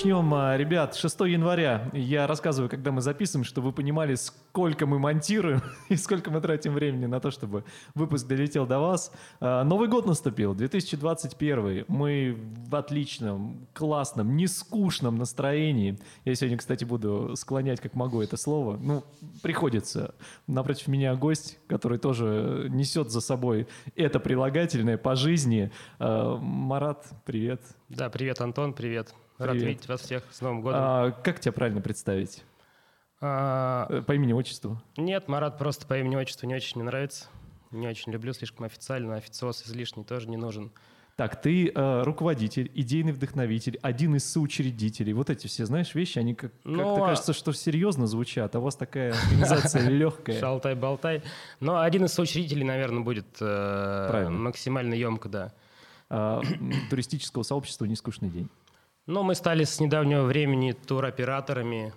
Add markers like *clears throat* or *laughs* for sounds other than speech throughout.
начнем. А, ребят, 6 января я рассказываю, когда мы записываем, чтобы вы понимали, сколько мы монтируем *laughs* и сколько мы тратим времени на то, чтобы выпуск долетел до вас. А, Новый год наступил, 2021. Мы в отличном, классном, нескучном настроении. Я сегодня, кстати, буду склонять, как могу, это слово. Ну, приходится. Напротив меня гость, который тоже несет за собой это прилагательное по жизни. А, Марат, привет. Да, привет, Антон, привет. Рад Привет. видеть вас всех с Новым годом. А, как тебя правильно представить? А, Э, По имени, отчеству? нет, Марат просто по имени отчеству не очень мне нравится. Не очень люблю, слишком официально, официоз излишний тоже не нужен. Так, ты э, руководитель, идейный вдохновитель, один из соучредителей. Вот эти все, знаешь, вещи, они как, Ну, как-то а- кажется, что серьезно звучат, а у вас такая организация *laughs* легкая. Шалтай-болтай. Но один из соучредителей, наверное, будет э, максимально емко, да. А, Туристического сообщества «Нескучный день». Но мы стали с недавнего времени туроператорами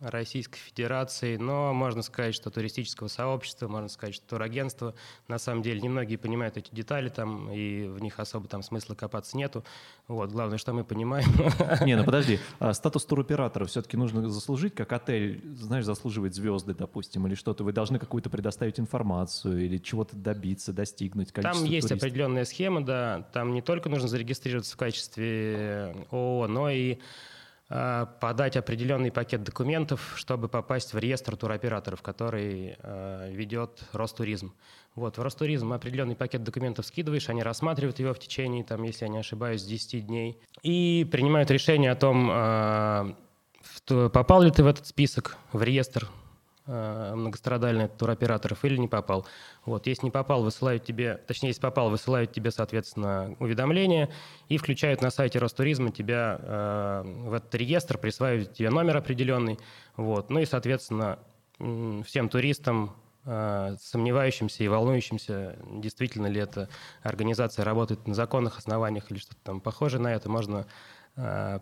Российской Федерации, но можно сказать, что туристического сообщества, можно сказать, что турагентство. На самом деле немногие понимают эти детали там, и в них особо там смысла копаться нету. Вот, главное, что мы понимаем. *laughs* Не, ну *laughs* подожди, а статус туроператора все-таки нужно заслужить, как отель, знаешь, заслуживает звезды, допустим, или что-то. Вы должны какую-то предоставить информацию или чего-то добиться, достигнуть. Там есть туристов. определенная схема, да. Там не только нужно зарегистрироваться в качестве ООО, но и подать определенный пакет документов, чтобы попасть в реестр туроператоров, который а, ведет Ростуризм. Вот, в Ростуризм определенный пакет документов скидываешь, они рассматривают его в течение, там, если я не ошибаюсь, 10 дней, и принимают решение о том, то- попал ли ты в этот список, в реестр э, многострадальных туроператоров или не попал. Вот, если не попал, высылают тебе, точнее, если попал, высылают тебе, соответственно, уведомление и включают на сайте Ростуризма тебя э, в этот реестр, присваивают тебе номер определенный. Вот, ну и, соответственно, всем туристам, э, сомневающимся и волнующимся, действительно ли эта организация работает на законных основаниях или что-то там похожее на это, можно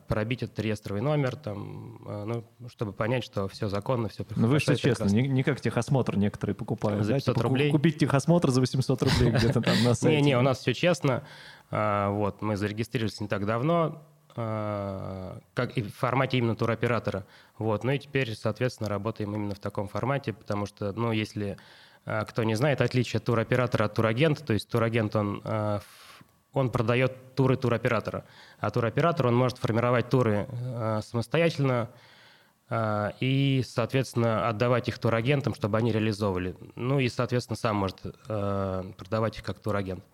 пробить этот реестровый номер, там, э, ну, чтобы понять, что все законно, все Ну вы что честно, не, не как техосмотр некоторые покупают. За да? 500 Типа, ку- рублей. Купить техосмотр за 800 рублей где-то там на *laughs* сайте. Не-не, у нас все честно. А, Вот, мы зарегистрировались не так давно, а, как и в формате именно туроператора. Вот, ну и теперь, соответственно, работаем именно в таком формате, потому что, ну, если а, кто не знает, отличие туроператора от турагента, то есть турагент, он, ф- он продает туры туроператора, а туроператор, он может формировать туры а, самостоятельно, а, и, соответственно, отдавать их турагентам, чтобы они реализовывали. Ну и, соответственно, сам может э, продавать их как турагент.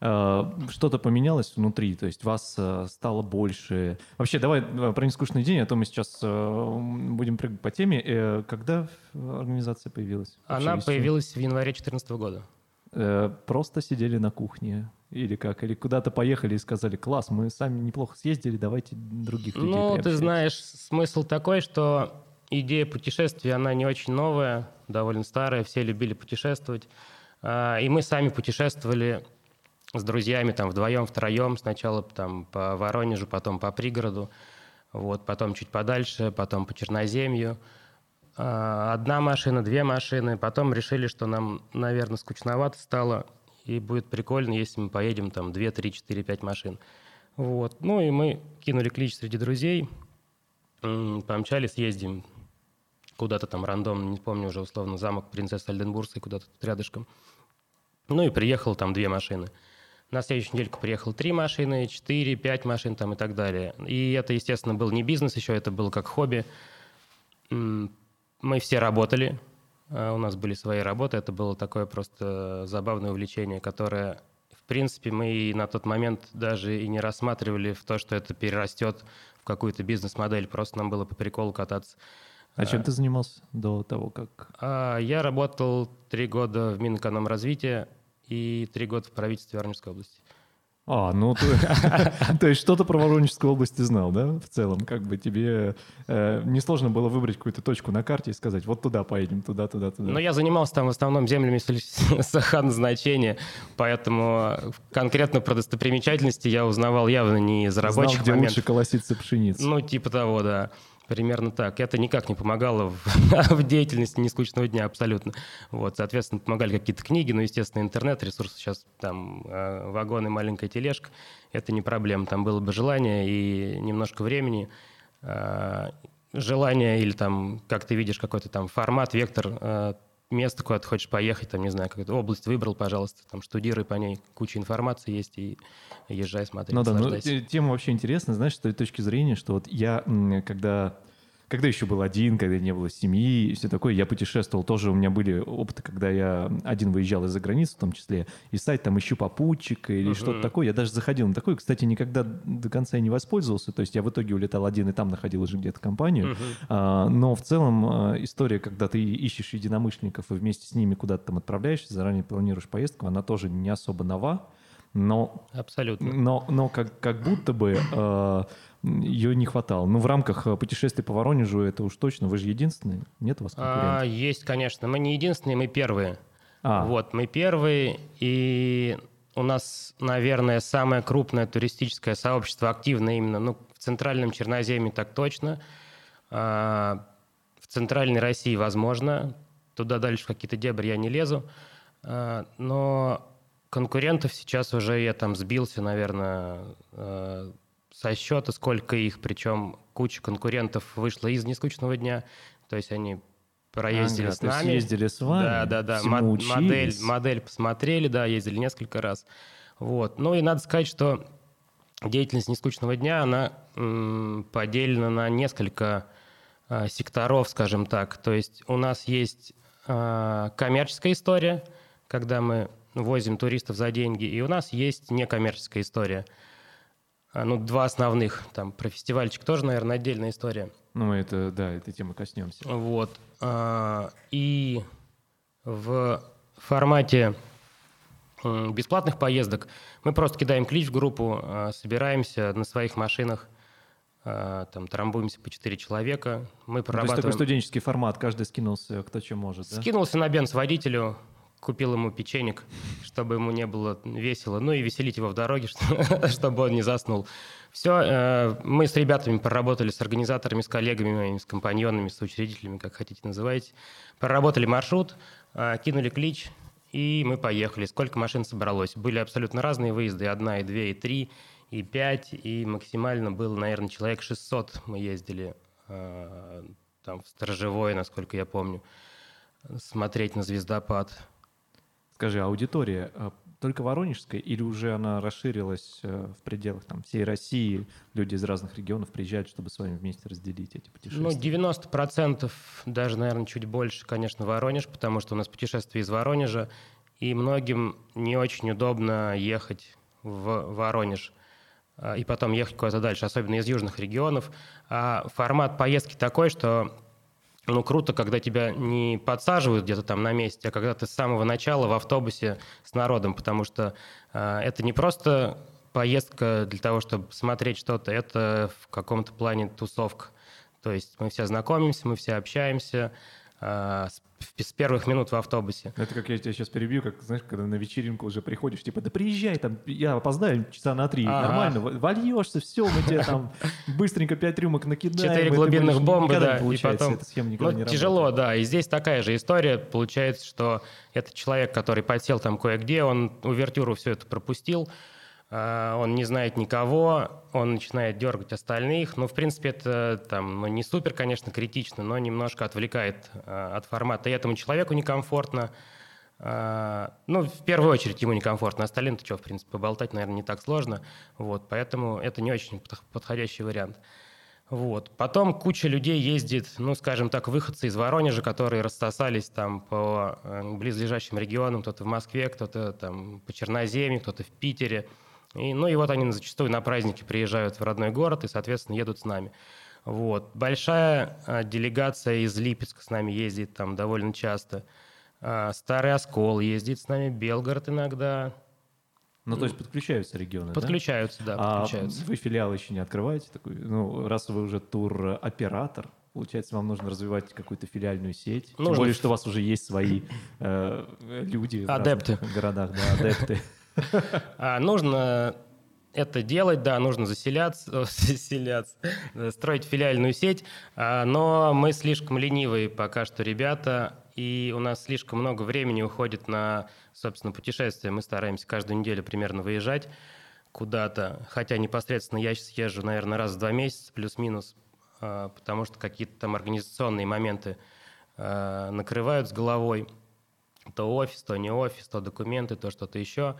А, Что-то поменялось внутри, то есть вас э, стало больше. Вообще, давай э, про нескучный день, а то мы сейчас э, будем прыгать по теме. Э, Когда организация появилась? Вообще, Она появилась в январе 2014 года. Э, Просто сидели на кухне или как? Или куда-то поехали и сказали, класс, мы сами неплохо съездили, давайте других людей Ну, ты приобщать». знаешь, смысл такой, что идея путешествия, она не очень новая, довольно старая, все любили путешествовать. А, И мы сами путешествовали с друзьями там вдвоем, втроем, сначала там по Воронежу, потом по пригороду, вот, потом чуть подальше, потом по Черноземью. А, Одна машина, две машины. Потом решили, что нам, наверное, скучновато стало, и будет прикольно, если мы поедем там 2, 3, 4, 5 машин. Вот. Ну и мы кинули клич среди друзей, помчались, ездим куда-то там рандомно, не помню уже условно, замок принцессы Альденбургской, куда-то тут рядышком. Ну и приехало там две машины. На следующую недельку приехало три машины, четыре, пять машин там и так далее. И это, естественно, был не бизнес еще, это было как хобби. Мы все работали, у нас были свои работы, это было такое просто забавное увлечение, которое, в принципе, мы и на тот момент даже и не рассматривали в то, что это перерастет в какую-то бизнес-модель, просто нам было по приколу кататься. А чем ты занимался до того, как... А, Я работал три года в Минэкономразвития и три года в правительстве Воронежской области. А, ну, *laughs* то, есть что-то про Воронежскую область ты знал, да, в целом? Как бы тебе э, несложно было выбрать какую-то точку на карте и сказать, вот туда поедем, туда, туда, туда. Но я занимался там в основном землями сахарназначения, *laughs* поэтому конкретно про достопримечательности я узнавал явно не из Знал, рабочих где моментов. лучше колоситься пшеница. Ну, типа того, да. Примерно так. Это никак не помогало в, *laughs* в деятельности нескучного дня абсолютно. Вот, соответственно, помогали какие-то книги, но, естественно, интернет, ресурсы сейчас там э, вагоны, маленькая тележка. Это не проблема. Там было бы желание и немножко времени. э, желание или там, как ты видишь, какой-то там формат, вектор, э, место, куда ты хочешь поехать, там, не знаю, какую-то область выбрал, пожалуйста, там, штудируй по ней, куча информации есть, и езжай, смотри, Ну да, ну, тема вообще интересная, знаешь, с той точки зрения, что вот я, когда когда еще был один, когда не было семьи и все такое, я путешествовал. Тоже у меня были опыты, когда я один выезжал из-за границы в том числе, и стать там ищу попутчика или uh-huh. что-то такое. Я даже заходил на такое. Кстати, никогда до конца не воспользовался. То есть я в итоге улетал один и там находил уже где-то компанию. Uh-huh. А, но в целом а, история, когда ты ищешь единомышленников и вместе с ними куда-то там отправляешься, заранее планируешь поездку, она тоже не особо нова. Но, Абсолютно. Но, но как, как будто бы э, ее не хватало. Ну, в рамках э, путешествий по Воронежу это уж точно. Вы же единственные? Нет у вас конкурентов? А, есть, конечно. Мы не единственные, мы первые. А. Вот, мы первые, и у нас, наверное, самое крупное туристическое сообщество активное именно ну, в центральном Черноземье так точно. А, в центральной России возможно. Туда дальше какие-то дебри я не лезу. А, но конкурентов сейчас уже я там сбился, наверное, э, со счета, сколько их, причем куча конкурентов вышла из нескучного дня, то есть они проездили ага, с нами. ездили с вами, Да, да, да, Мод, модель, модель посмотрели, да, ездили несколько раз. Вот. Ну и надо сказать, что деятельность нескучного дня, она м, поделена на несколько э, секторов, скажем так. То есть у нас есть э, коммерческая история, когда мы возим туристов за деньги. И у нас есть некоммерческая история. А, ну, два основных. Там про фестивальчик тоже, наверное, отдельная история. Ну, это, да, этой темы коснемся. Вот. А, и в формате бесплатных поездок мы просто кидаем клич в группу, а, собираемся на своих машинах, там трамбуемся по 4 человека. Мы прорабатываем... То есть такой студенческий формат, каждый скинулся кто чем может, да? Скинулся на бенз водителю, купил ему печенек, чтобы ему не было весело, ну и веселить его в дороге, *laughs* чтобы он не заснул. Все, э, мы с ребятами проработали, с организаторами, с коллегами, с компаньонами, с учредителями, как хотите называйте. Проработали маршрут, э, кинули клич, и мы поехали. Сколько машин собралось? Были абсолютно разные выезды, одна, и две, и три, и пять, и максимально было, наверное, человек 600 мы ездили э, там в Сторожевое, насколько я помню, смотреть на звездопад. Скажи, аудитория а, только воронежская или уже она расширилась э, в пределах там, всей России? Люди из разных регионов приезжают, чтобы с вами вместе разделить эти путешествия? Ну, 90%, даже, наверное, чуть больше, конечно, Воронеж, потому что у нас путешествие из Воронежа, и многим не очень удобно ехать в Воронеж а, и потом ехать куда-то дальше, особенно из южных регионов. А формат поездки такой, что ну, круто, когда тебя не подсаживают где-то там на месте, а когда ты с самого начала в автобусе с народом, потому что э, это не просто поездка для того, чтобы смотреть что-то, это в каком-то плане тусовка. То есть мы все знакомимся, мы все общаемся, с первых минут в автобусе. Это как я тебя сейчас перебью, как, знаешь, когда на вечеринку уже приходишь, типа, да приезжай, там, я опоздаю часа на три, ага. нормально, вольешься, все, мы тебе там быстренько пять рюмок накидаем. Четыре глубинных бомбы, да, и потом... Ну, тяжело, да, и здесь такая же история, получается, что это человек, который подсел там кое-где, он увертюру все это пропустил, а, он не знает никого, он начинает дергать остальных. Ну, в принципе, это там, ну, не супер, конечно, критично, но немножко отвлекает а, от формата. И этому человеку некомфортно. А, ну, в первую очередь ему некомфортно. Остальным-то что, в принципе, поболтать, наверное, не так сложно. Вот, поэтому это не очень подходящий вариант. Вот. Потом куча людей ездит, ну, скажем так, выходцы из Воронежа, которые рассосались там по э, близлежащим регионам, кто-то в Москве, кто-то там по Черноземью, кто-то в Питере – и, ну и вот они зачастую на праздники приезжают в родной город и, соответственно, едут с нами. Вот. Большая а, делегация из Липецка с нами ездит там довольно часто. А, Старый Оскол ездит с нами, Белгород иногда. Ну, то есть подключаются регионы, Подключаются, да, да подключаются. А вы филиал еще не открываете? Такой, ну, раз вы уже тур-оператор, получается, вам нужно развивать какую-то филиальную сеть. Нужно. Тем более, что у вас уже есть свои э, люди адепты. в городах, да, адепты. *laughs* *laughs* А, нужно это делать, да, нужно заселяться, *laughs* заселяться, строить филиальную сеть, а, но мы слишком ленивые пока что ребята, и у нас слишком много времени уходит на, собственно, путешествия. Мы стараемся каждую неделю примерно выезжать куда-то, хотя непосредственно я сейчас езжу, наверное, раз в два месяца, плюс-минус. э, потому что какие-то там организационные моменты накрывают с головой. То офис, то не офис, то документы, то что-то еще.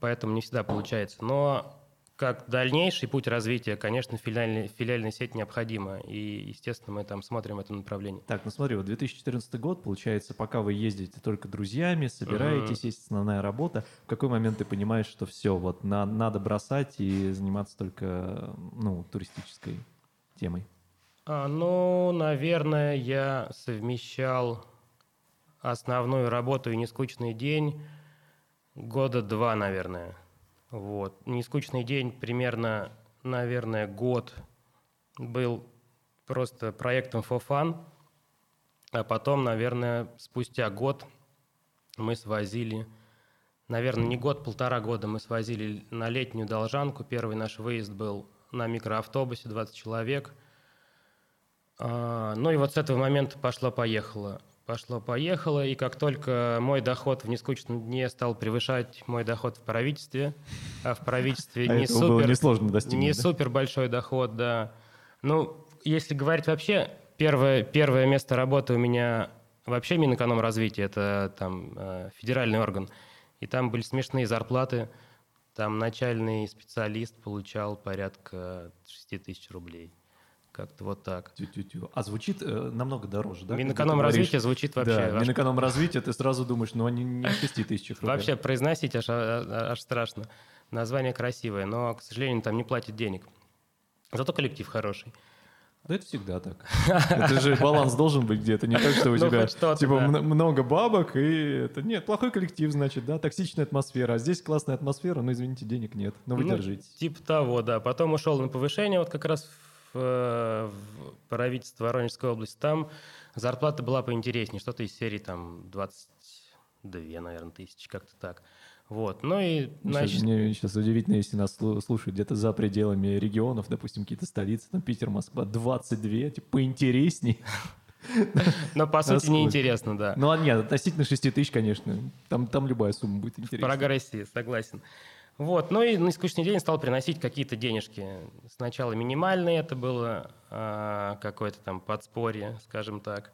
Поэтому не всегда получается. Но как дальнейший путь развития, конечно, филиальная, филиальная сеть необходима. И, естественно, мы там смотрим в этом направлении. Так, ну смотри, вот 2014 год, получается, пока вы ездите только друзьями, собираетесь, uh-huh. есть основная работа, в какой момент ты понимаешь, что все, вот на, надо бросать и заниматься только ну, туристической темой? А, ну, наверное, я совмещал основную работу и нескучный день года два, наверное. Вот. Нескучный день примерно, наверное, год был просто проектом for fun, а потом, наверное, спустя год мы свозили, наверное, не год, полтора года мы свозили на летнюю Должанку. Первый наш выезд был на микроавтобусе, 20 человек. А, ну и вот с этого момента пошло-поехало. Пошло-поехало, и как только мой доход в нескучном дне стал превышать мой доход в правительстве, а в правительстве а не, супер, несложно не супер большой доход, да. Ну, если говорить вообще, первое, первое место работы у меня вообще Минэкономразвитие, это там э, федеральный орган, и там были смешные зарплаты, там начальный специалист получал порядка 6 тысяч рублей. Как-то вот так. Тю-тю-тю. А звучит э, намного дороже, да? Минэкономразвитие звучит вообще... Да, Минэкономразвитие, ты сразу думаешь, ну они не 6 тысяч рублей. Вообще произносить аж, аж, аж страшно. Название красивое, но, к сожалению, там не платят денег. Зато коллектив хороший. Да это всегда так. Это же баланс должен быть где-то, не так, что у ну, тебя типа много бабок, и это нет, плохой коллектив, значит, да, токсичная атмосфера, а здесь классная атмосфера, но, извините, денег нет, но вы ну, держитесь. Типа того, да. Потом ушел на повышение, вот как раз в правительство Воронежской области, там зарплата была поинтереснее, что-то из серии там 22, наверное, тысячи, как-то так. Вот, ну и... Значит... Сейчас, мне сейчас удивительно, если нас слушают где-то за пределами регионов, допустим, какие-то столицы, там Питер, Москва, 22, типа поинтересней. *laughs* Но по сути неинтересно, да. Ну, а нет, относительно 6 тысяч, конечно, там, там любая сумма будет интересна. В прогрессии, согласен. Вот, ну и на скучный день стал приносить какие-то денежки. Сначала минимальные, это было а, какое-то там подспорье, скажем так.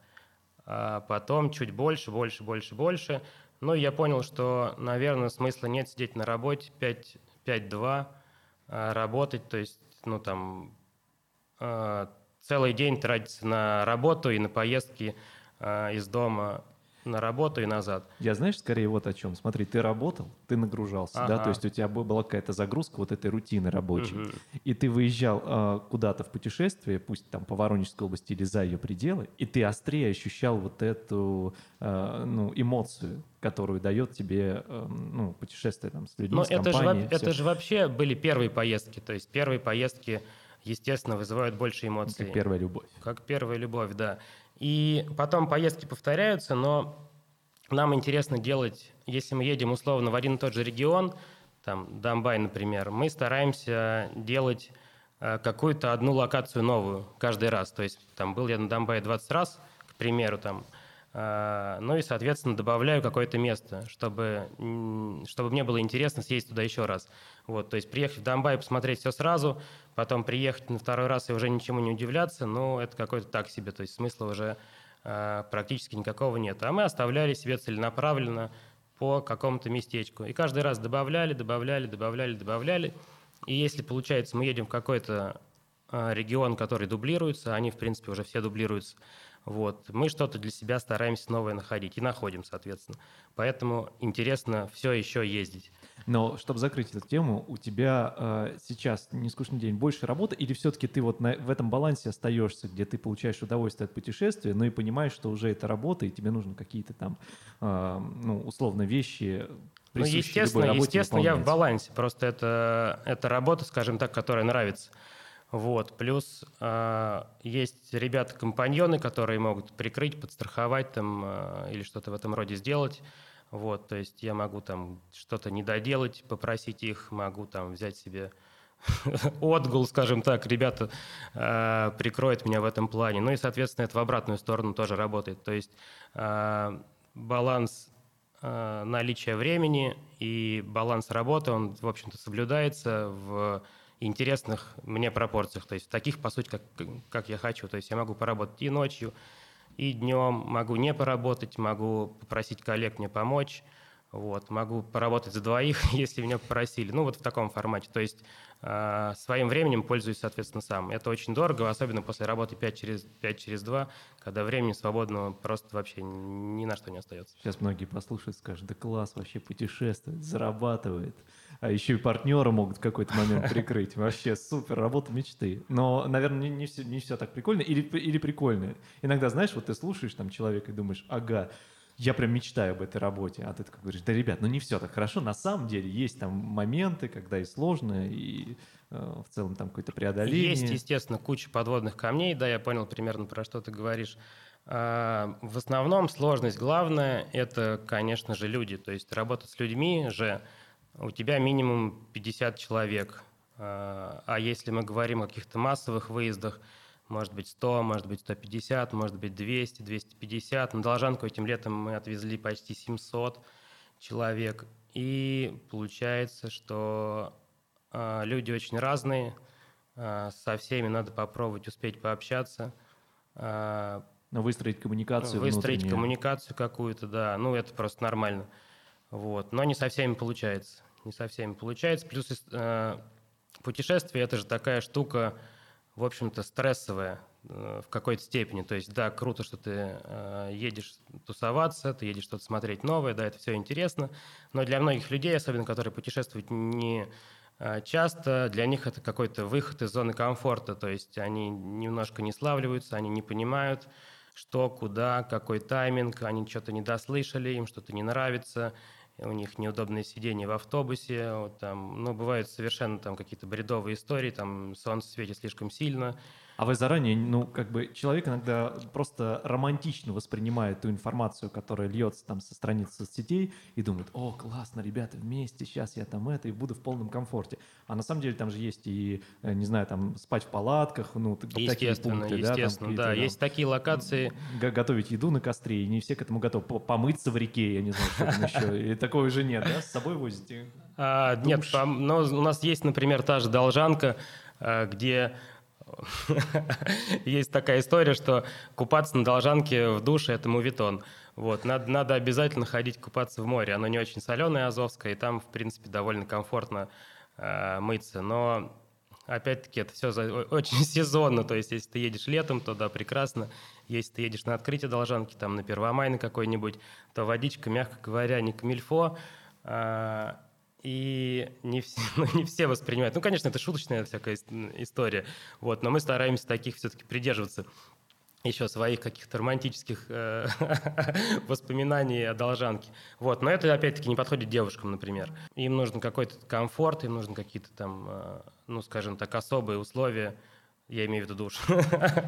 А потом чуть больше, больше, больше, больше. Ну, я понял, что, наверное, смысла нет сидеть на работе 5-2, а, работать, то есть, ну, там, а, целый день тратиться на работу и на поездки а, из дома на работу и назад. Я знаешь, скорее вот о чем. Смотри, ты работал, ты нагружался, ага. да, то есть у тебя была какая-то загрузка вот этой рутины рабочей, угу. и ты выезжал э, куда-то в путешествие, пусть там по Воронежской области или за ее пределы, и ты острее ощущал вот эту э, ну, эмоцию, которую дает тебе э, ну, путешествие там с людьми, Но с это компанией. Же, это же вообще были первые поездки, то есть первые поездки естественно, вызывают больше эмоций. Как первая любовь. Как первая любовь, да. И потом поездки повторяются, но нам интересно делать, если мы едем условно в один и тот же регион, там Донбай, например, мы стараемся делать э, какую-то одну локацию новую каждый раз. То есть там был я на Донбайе 20 раз, к примеру, там, ну и, соответственно, добавляю какое-то место, чтобы, чтобы мне было интересно съездить туда еще раз. Вот, то есть приехать в Донбай, посмотреть все сразу, потом приехать на второй раз и уже ничему не удивляться, ну, это какой-то так себе, то есть смысла уже э, практически никакого нет. А мы оставляли себе целенаправленно по какому-то местечку. И каждый раз добавляли, добавляли, добавляли, добавляли. И если, получается, мы едем в какой-то э, регион, который дублируется, они, в принципе, уже все дублируются, вот. Мы что-то для себя стараемся новое находить и находим, соответственно. Поэтому интересно все еще ездить. Но чтобы закрыть эту тему, у тебя э, сейчас нескучный день больше работы, или все-таки ты вот на, в этом балансе остаешься, где ты получаешь удовольствие от путешествия, но и понимаешь, что уже это работа, и тебе нужны какие-то там, э, ну, условно, вещи, ну, естественно, естественно, я в балансе. Просто это, это работа, скажем так, которая нравится. Вот. Плюс э, есть ребята-компаньоны, которые могут прикрыть, подстраховать там, э, или что-то в этом роде сделать. Вот, то есть я могу там что-то не доделать, попросить их, могу там взять себе *laughs* отгул, скажем так, ребята э, прикроют меня в этом плане. Ну и, соответственно, это в обратную сторону тоже работает. То есть э, баланс э, наличия времени и баланс работы, он, в общем-то, соблюдается в интересных мне пропорциях. То есть таких, по сути, как, как я хочу. То есть я могу поработать и ночью, и днем, могу не поработать, могу попросить коллег мне помочь. Вот, могу поработать за двоих, *laughs* если меня попросили. Ну, вот в таком формате. То есть э, своим временем пользуюсь, соответственно, сам. Это очень дорого, особенно после работы 5 через, 5 через 2, когда времени свободного просто вообще ни на что не остается. Сейчас многие послушают, скажут, да класс, вообще путешествует, зарабатывает. А еще и партнеры могут в какой-то момент прикрыть. Вообще супер, работа мечты. Но, наверное, не, не, все, не все так прикольно или, или прикольно. Иногда, знаешь, вот ты слушаешь там человека и думаешь, ага, я прям мечтаю об этой работе. А ты такой говоришь, да, ребят, ну не все так хорошо. На самом деле есть там моменты, когда и сложно, и э, в целом там какое-то преодоление. Есть, естественно, куча подводных камней, да, я понял примерно, про что ты говоришь. А, в основном сложность главная – это, конечно же, люди. То есть работа с людьми же у тебя минимум 50 человек. А, а если мы говорим о каких-то массовых выездах – может быть 100, может быть 150, может быть 200, 250. На Должанку этим летом мы отвезли почти 700 человек. И получается, что э, люди очень разные, э, со всеми надо попробовать успеть пообщаться. Но выстроить коммуникацию Выстроить коммуникацию какую-то, да. Ну, это просто нормально. Вот. Но не со всеми получается. Не со всеми получается. Плюс э, путешествие – это же такая штука, в общем-то, стрессовая э, в какой-то степени. То есть, да, круто, что ты э, едешь тусоваться, ты едешь что-то смотреть новое, да, это все интересно, но для многих людей, особенно которые путешествуют не э, часто, для них это какой-то выход из зоны комфорта, то есть они немножко не славливаются, они не понимают, что, куда, какой тайминг, они что-то не дослышали, им что-то не нравится, у них неудобные сидения в автобусе, вот там, ну, бывают совершенно там какие-то бредовые истории, там солнце светит слишком сильно, а вы заранее, ну, как бы человек иногда просто романтично воспринимает ту информацию, которая льется там со страниц соцсетей и думает, о, классно, ребята вместе, сейчас я там это, и буду в полном комфорте. А на самом деле там же есть и, э, не знаю, там спать в палатках, ну, такие пункты, естественно, да, там, да, есть такие локации. Готовить еду на костре, и не все к этому готовы. Помыться в реке, я не знаю, что там еще. И такого уже нет, да? С собой возите? А, нет, но у нас есть, например, та же должанка, а, где *laughs* Есть такая история, что купаться на Должанке в душе – это мувитон. Вот, надо, надо обязательно ходить купаться в море. Оно не очень соленое, Азовское, и там, в принципе, довольно комфортно э, мыться. Но, опять-таки, это все за, очень *laughs* сезонно. То есть, если ты едешь летом, то да, прекрасно. Если ты едешь на открытие Должанки, там, на Первомай на какой-нибудь, то водичка, мягко говоря, не камильфо. Э, и не все, *laughs* ну, не все воспринимают. Ну, конечно, это шуточная всякая история, вот, но мы стараемся таких все-таки придерживаться еще своих каких-то романтических э, *laughs* воспоминаний о должанке. Вот. Но это, опять-таки, не подходит девушкам, например. Им нужен какой-то комфорт, им нужны какие-то там, э, ну, скажем так, особые условия, я имею в виду душ. *laughs*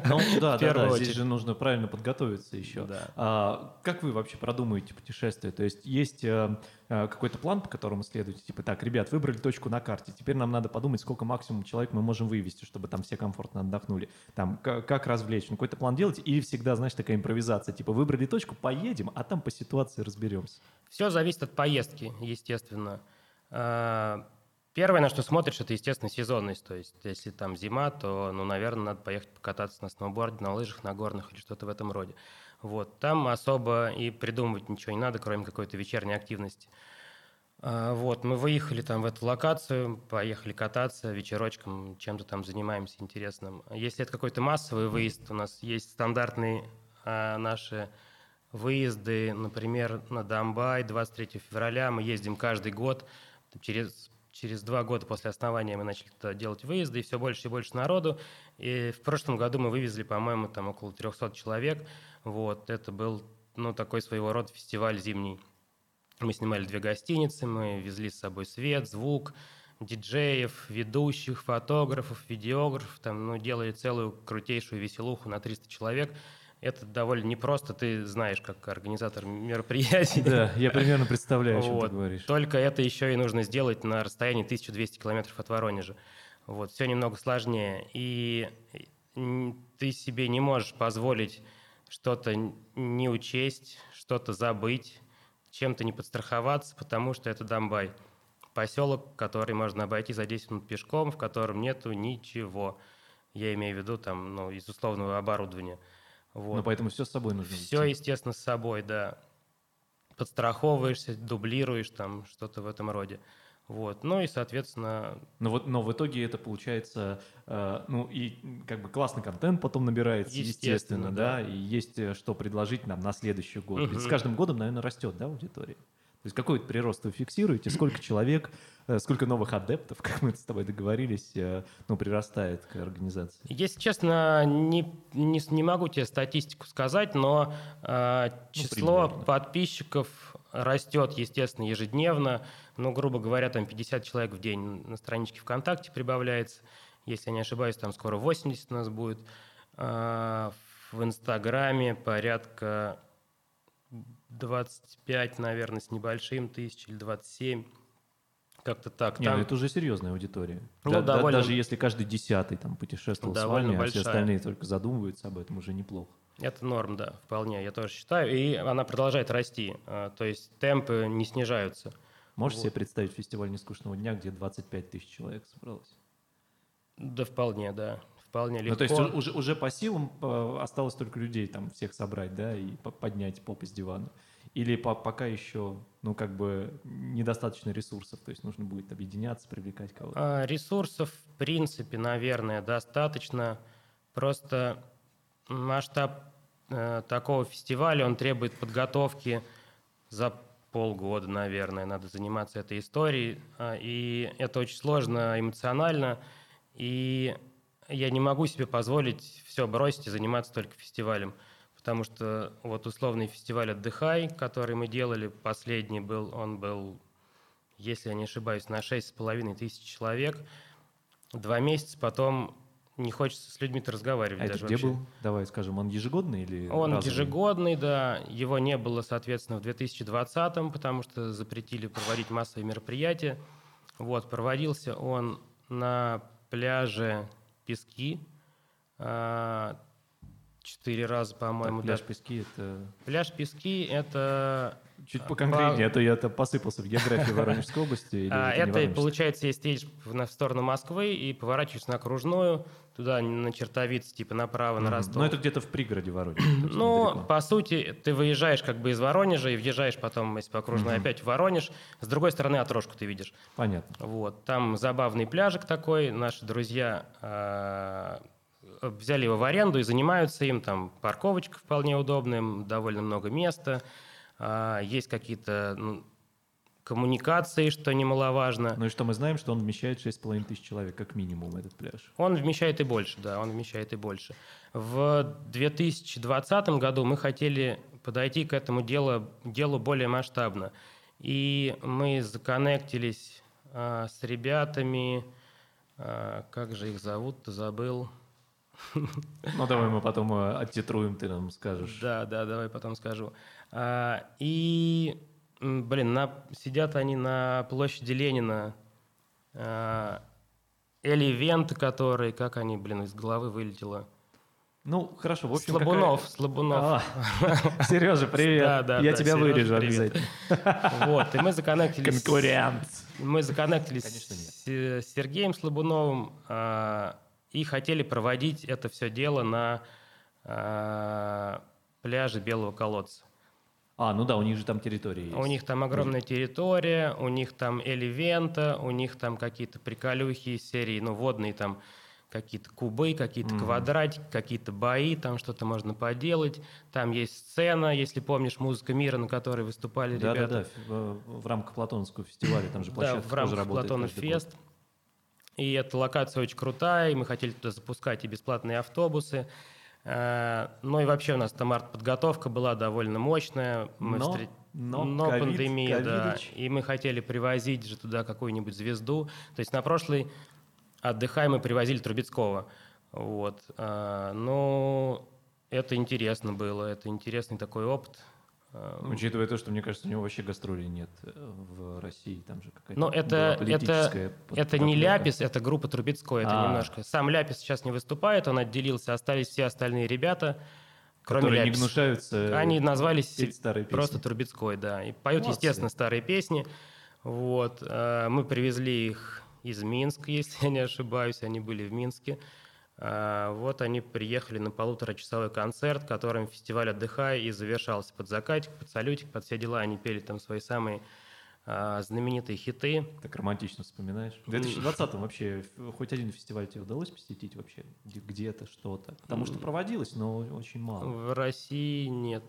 Ну да, да, да, здесь же нужно правильно подготовиться еще. Да. А, как вы вообще продумываете путешествие? То есть есть э, какой-то план, по которому следуете? Типа так, ребят, выбрали точку на карте, теперь нам надо подумать, сколько максимум человек мы можем вывести, чтобы там все комфортно отдохнули. Там, как, как развлечь? Ну, какой-то план делать? Или всегда, знаешь, такая импровизация, типа выбрали точку, поедем, а там по ситуации разберемся? Все зависит от поездки, естественно. А, Первое, на что смотришь, это, естественно, сезонность. То есть, если там зима, то, ну, наверное, надо поехать покататься на сноуборде, на лыжах, на горных или что-то в этом роде. Вот. Там особо и придумывать ничего не надо, кроме какой-то вечерней активности. А, вот, мы выехали там в эту локацию, поехали кататься вечерочком, чем-то там занимаемся интересным. Если это какой-то массовый выезд, у нас есть стандартные а, наши выезды, например, на Домбай 23 февраля. Мы ездим каждый год через через два года после основания мы начали туда делать выезды, и все больше и больше народу. И в прошлом году мы вывезли, по-моему, там около 300 человек. Вот, это был, ну, такой своего рода фестиваль зимний. Мы снимали две гостиницы, мы везли с собой свет, звук, диджеев, ведущих, фотографов, видеографов, там, ну, делали целую крутейшую веселуху на 300 человек – это довольно непросто, ты знаешь, как организатор мероприятий. Да, я *laughs* примерно представляю, о чем вот. ты говоришь. Только это еще и нужно сделать на расстоянии 1200 километров от Воронежа. Вот, все немного сложнее. И ты себе не можешь позволить что-то не учесть, что-то забыть, чем-то не подстраховаться, потому что это Донбай. поселок, который можно обойти за 10 минут пешком, в котором нету ничего. Я имею в виду там, ну, из условного оборудования. Вот. Ну, поэтому все с собой нужно Все, идти. естественно, с собой, да. Подстраховываешься, дублируешь там, что-то в этом роде. Вот. Ну и, соответственно, Но, вот, но в итоге это получается, э, ну и как бы классный контент потом набирается, естественно, Естественно, да, да. и есть э, что предложить нам на следующий год. Ведь с каждым годом, наверное, растет, да, аудитория? То есть какой прирост вы фиксируете, сколько человек, э, сколько новых адептов, *laughs* как мы с тобой договорились, э, ну, прирастает к организации? Если честно, не, не, не могу тебе статистику сказать, но э, число примерно. подписчиков растет, естественно, ежедневно. Ну, грубо говоря, там 50 человек в день на страничке ВКонтакте прибавляется. Если я не ошибаюсь, там скоро 80 у нас будет. А, в Инстаграме порядка 25, наверное, с небольшим тысяч или 27. Как-то так. Не, ну Там- это уже серьезная аудитория. Ну, Да- довольно- даже если каждый десятый там путешествовал с Довольно вами, а все большая. остальные только задумываются об этом, уже неплохо. Это норм, да, вполне, я тоже считаю. И она продолжает расти. А, То есть темпы не снижаются. Можешь Вот. себе представить фестиваль нескучного дня, где 25 тысяч человек собралось? Да, вполне, да. Вполне легко. Ну, то есть уже, уже по силам э, осталось только людей там всех собрать, да, и по- поднять поп из дивана. Или по- пока еще, ну, как бы недостаточно ресурсов, то есть нужно будет объединяться, привлекать кого-то. А, Ресурсов, в принципе, наверное, достаточно. Просто масштаб э, такого фестиваля, он требует подготовки за полгода, наверное, надо заниматься этой историей. А, И это очень сложно эмоционально. И я не могу себе позволить все бросить и заниматься только фестивалем. Потому что вот условный фестиваль «Отдыхай», который мы делали, последний был, он был, если я не ошибаюсь, на 6,5 тысяч человек. Два месяца потом не хочется с людьми-то разговаривать А это даже где вообще. был? Давай скажем, он ежегодный или Он разовый? ежегодный, да. Его не было, соответственно, в 2020, потому что запретили проводить массовые мероприятия. Вот, проводился он на пляже Пески. а, Четыре раза, по-моему. Так, пляж да. Пески, это Пляж Пески – это чуть А, поконкретнее, по- а то я-то посыпался в географии Воронежской области. или *laughs* А, это Это, получается, если едешь в сторону Москвы и поворачиваешь на окружную, туда на Чертовиц, типа направо, на. Ростов. Ну, это где-то в пригороде Воронежа. *clears throat* есть Ну, недалеко. по сути, ты выезжаешь как бы из Воронежа и въезжаешь потом, если по окружной, опять в Воронеж. С другой стороны, отрошку ты видишь. Понятно. Вот. Там забавный пляжик такой. Наши друзья а, взяли его в аренду и занимаются им. Там парковочка вполне удобная, довольно много места. А, Есть какие-то ну, коммуникации, что немаловажно. Ну и что мы знаем, что он вмещает 6,5 тысяч человек, как минимум, этот пляж. Он вмещает и больше, да, он вмещает и больше. В 2020 году мы хотели подойти к этому делу, делу более масштабно. И мы законнектились а, с ребятами, а, как же их зовут-то, забыл. *laughs* Ну, давай мы потом э, оттитруем, ты нам скажешь. Да, да, давай потом скажу. А, и, блин, на- сидят они на площади Ленина. А, Элевент, который, как они, блин, из головы вылетело. Ну, хорошо, в общем, Слабунов, Слабунов. какая- А, *laughs* Сережа, привет. Да, да, Я да, тебя Сережа, вырежу привет. обязательно. *laughs* Вот, и мы законнектились. с- Конкурент. Мы законнектились с э, с Сергеем Слабуновым а, и хотели проводить это все дело на а, пляже Белого колодца. А, ну да, у них же там территория есть. У них там огромная территория, у них там элевента, у них там какие-то приколюхи из серии, ну, водные там какие-то кубы, какие-то Мгм. квадратики, какие-то бои, там что-то можно поделать. Там есть сцена, если помнишь, музыка мира, на которой выступали Да, да, ребята. да, в, в рамках Платоновского фестиваля, там же Да, площадка в тоже рамках год. Фест. И эта локация очень крутая, и мы хотели туда запускать и бесплатные автобусы. Э, Ну и вообще у нас там арт-подготовка была довольно мощная. Мы Но- встр- но ковид, пандемия, да. ковидыч. И мы хотели привозить же туда какую-нибудь звезду. То есть на прошлый «Отдыхай» мы привозили Трубецкого. Вот. А, Ну, это интересно было, это интересный такой опыт. А, Учитывая то, что, мне кажется, у него вообще гастролей нет э, в России, там же какая-то Но это, это, политическая это не. Ляпис, это группа Трубецкой, это А. немножко. Сам Ляпис сейчас не выступает, он отделился, остались все остальные ребята, кроме которые не Ляписа. гнушаются Они назвались старые песни. просто Трубецкой, да. И поют, Молодцы. естественно, старые песни. Вот. э, Мы привезли их из Минска, *laughs* если я не ошибаюсь, они были в Минске. А, Вот они приехали на полуторачасовой концерт, которым фестиваль «Отдыхай» и завершался под закатик, под салютик, под все дела. Они пели там свои самые а, знаменитые хиты. Так романтично вспоминаешь. В 2020 вообще хоть один фестиваль тебе удалось посетить вообще? Где- Где-то, что-то? Потому что проводилось, но очень мало. В России нет.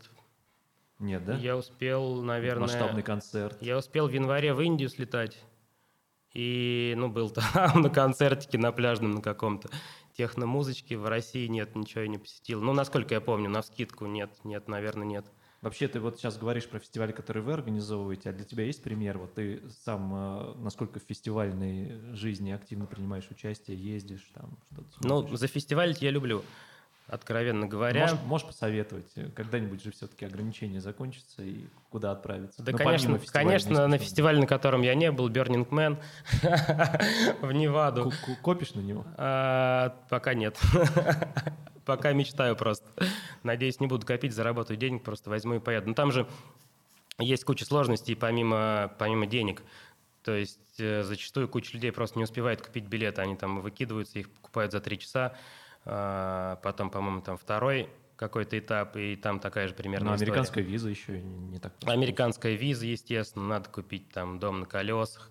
Нет, да? Я успел, наверное... Масштабный концерт. Я успел в январе в Индию слетать. И, ну, был *laughs* там на концертике на пляжном на каком-то техномузычке. В России нет, ничего я не посетил. Ну, насколько я помню, на вскидку нет, нет, наверное, нет. Вообще, ты вот сейчас говоришь про фестивали, которые вы организовываете, а для тебя есть пример? Вот ты сам э, насколько в фестивальной жизни активно принимаешь участие, ездишь там, что-то Ну, за фестиваль я люблю, откровенно говоря. Можешь, можешь посоветовать, э, когда-нибудь же все-таки ограничения закончатся и куда отправиться? Да, Ну, конечно, конечно, на «Вместе с фестивале, на котором я не был, Burning Man *laughs* в Неваду. вами». Ку- ку- Копишь на него? А, пока нет. *laughs* Пока мечтаю просто. Надеюсь, не буду копить, заработаю денег, просто возьму и поеду. Но там же есть куча сложностей помимо, помимо денег. То есть э, зачастую куча людей просто не успевает купить билеты. Они там выкидываются, их покупают за три часа. А, потом, по-моему, там второй какой-то этап, и там такая же примерно Но история. американская виза еще не, так. Американская виза, естественно, надо купить там дом на колесах,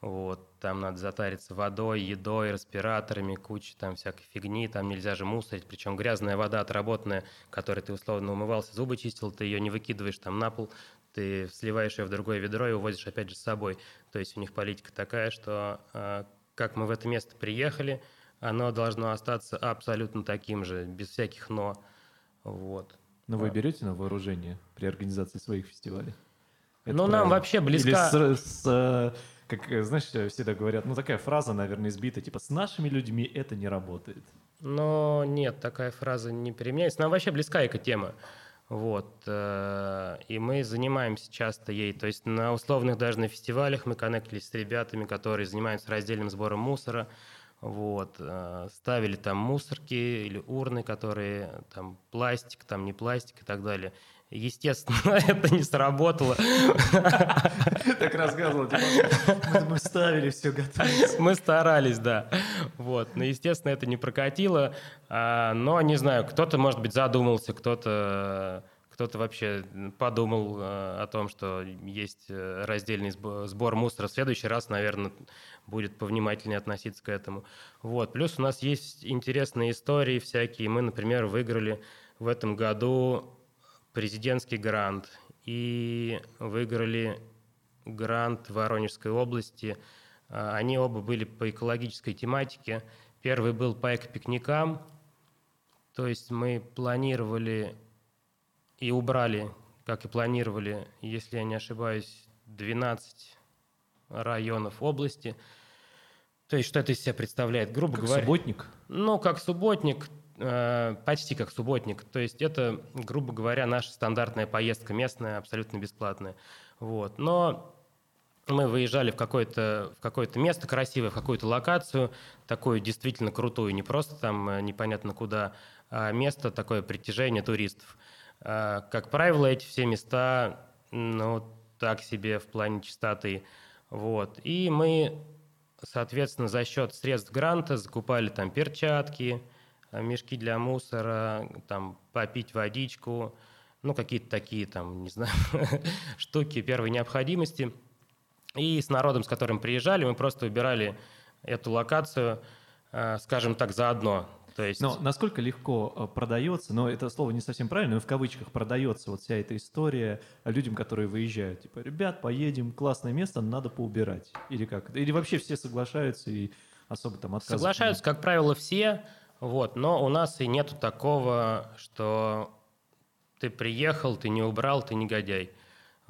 вот, там надо затариться водой, едой, респираторами, куча там всякой фигни, там нельзя же мусорить, причем грязная вода отработанная, которой ты условно умывался, зубы чистил, ты ее не выкидываешь там на пол, ты сливаешь ее в другое ведро и увозишь опять же с собой. То есть у них политика такая, что э, как мы в это место приехали, оно должно остаться абсолютно таким же, без всяких «но». Вот. Но вы берете на вооружение при организации своих фестивалей? Это Ну, нам вообще Или близка- с, с, э, как, э, знаешь, э, всегда говорят, ну, такая фраза, наверное, избита, типа, с нашими людьми это не работает. Но нет, такая фраза не применяется. Нам вообще близка эта тема. Вот. И мы занимаемся часто ей. То есть на условных даже на фестивалях мы коннектились с ребятами, которые занимаются раздельным сбором мусора. Вот. э, Ставили там мусорки или урны, которые там пластик, там не пластик и так далее. Естественно, *laughs* это не сработало. Так рассказывал, типа, мы ставили, все готовились. Мы старались, да. Вот. Но, естественно, это не прокатило. А, Но, не знаю, кто-то, может быть, задумался, кто-то кто-то вообще подумал э, о том, что есть э, раздельный сбо- сбор мусора. В следующий раз, наверное, будет повнимательнее относиться к этому. Вот. Плюс у нас есть интересные истории всякие. Мы, например, выиграли в этом году президентский грант и выиграли грант Воронежской области. А, Они оба были по экологической тематике. Первый был по эко-пикникам, то есть мы планировали и убрали, как и планировали, если я не ошибаюсь, 12 районов области. То есть что это из себя представляет? Грубо Как говоря, субботник. ну, как субботник, э, почти как субботник. То есть это, грубо говоря, наша стандартная поездка местная, абсолютно бесплатная. Вот. Но мы выезжали в какое-то в какое-то место красивое, в какую-то локацию, такую действительно крутую, не просто там э, непонятно куда, а место такое притяжение туристов. А, Как правило, эти все места, ну, так себе в плане чистоты. Вот. И мы, соответственно, за счет средств гранта закупали там перчатки, а, мешки для мусора, там попить водичку, ну, какие-то такие там, не знаю, *laughs* штуки первой необходимости. И с народом, с которым приезжали, мы просто убирали эту локацию, э, скажем так, заодно. То есть... Но насколько легко э, продается, но это слово не совсем правильно, но в кавычках продается вот вся эта история людям, которые выезжают. Типа, ребят, поедем, классное место, надо поубирать. Или как? Или вообще все соглашаются и особо там отказываются? Соглашаются, как правило, все, вот, но у нас и нету такого, что ты приехал, ты не убрал, ты негодяй.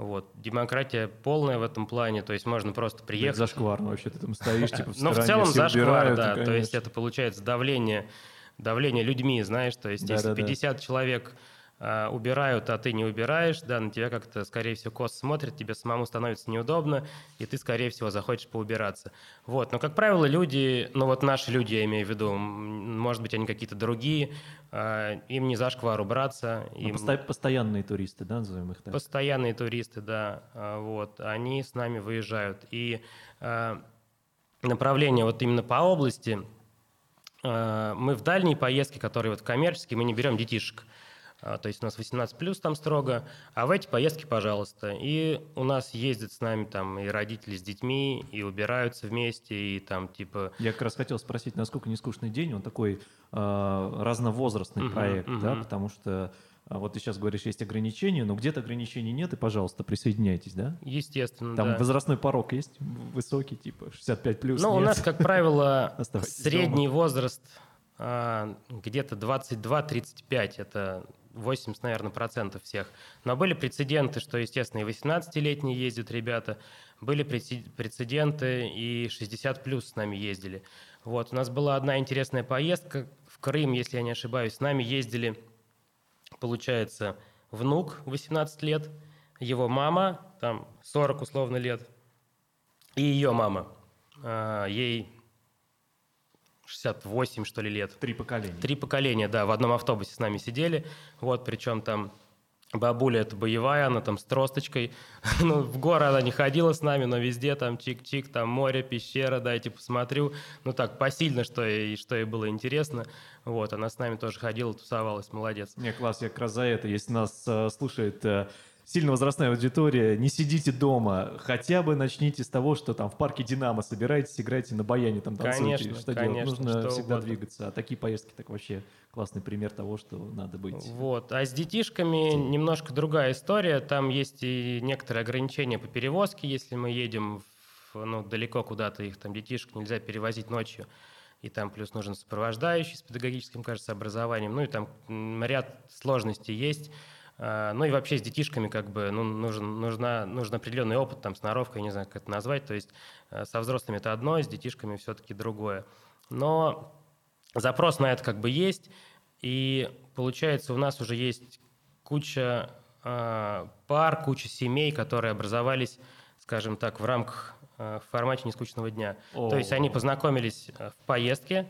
Вот. Демократия полная в этом плане, то есть можно просто Это приехать. зашкварно вообще, ты там стоишь, типа, в Ну, в целом зашквар, да. То есть это получается давление, давление людьми, знаешь, то есть если Да-да-да. 50 человек убирают, а ты не убираешь, да, на тебя как-то, скорее всего, кост смотрит, тебе самому становится неудобно, и ты, скорее всего, захочешь поубираться. Вот, но, как правило, люди, ну вот наши люди, я имею в виду, может быть, они какие-то другие, а, им не зашквар убраться. Ну, им... посто- постоянные туристы, да, назовем их так? Постоянные туристы, да, а, вот, они с нами выезжают. И направление вот именно по области, мы в дальние поездки, которые вот коммерческие, мы не берем детишек. То есть у нас 18 плюс там строго, а в эти поездки, пожалуйста. И у нас ездят с нами там и родители с детьми, и убираются вместе, и там типа... Я как раз хотел спросить, насколько нескучный день, он такой э, разновозрастный uh-huh, проект, uh-huh. да, потому что а, вот ты сейчас говоришь, есть ограничения, но где-то ограничений нет, и, пожалуйста, присоединяйтесь, да? Естественно, Там да. возрастной порог есть высокий, типа 65 плюс? Ну, у нас, как правило, *laughs* средний возраст где-то 22-35, это 80, наверное, процентов всех. Но были прецеденты, что, естественно, и 18-летние ездят ребята, были прецеденты, и 60 плюс с нами ездили. Вот, у нас была одна интересная поездка в Крым, если я не ошибаюсь. С нами ездили, получается, внук 18 лет, его мама, там 40 условно лет, и ее мама. А, ей 68, что ли, лет. Три поколения. Три поколения, да, в одном автобусе с нами сидели. Вот, причем там бабуля это боевая, она там с тросточкой. *laughs* ну, в горы она не ходила с нами, но везде там чик-чик, там море, пещера, дайте посмотрю. Ну, так, посильно, что ей, что ей было интересно. Вот, она с нами тоже ходила, тусовалась, молодец. Не, класс, я как раз за это. Если нас э, слушает э, сильно возрастная аудитория, не сидите дома, хотя бы начните с того, что там в парке Динамо собираетесь, играете на баяне, там танцуете, конечно, что конечно, делать? Нужно что всегда угодно. двигаться. А такие поездки так вообще классный пример того, что надо быть. Вот. А с детишками немножко другая история. Там есть и некоторые ограничения по перевозке, если мы едем в, ну, далеко куда-то, их там детишек нельзя перевозить ночью. И там плюс нужен сопровождающий с педагогическим, кажется, образованием. Ну и там ряд сложностей есть. А, ну и вообще с детишками как бы ну, нужен, нужна, нужен определенный опыт, там, сноровка, я не знаю, как это назвать. То есть э, со взрослыми это одно, с детишками все-таки другое. Но запрос на это как бы есть, и получается у нас уже есть куча э, пар, куча семей, которые образовались, скажем так, в рамках э, в формате нескучного дня. О. То есть они познакомились в поездке,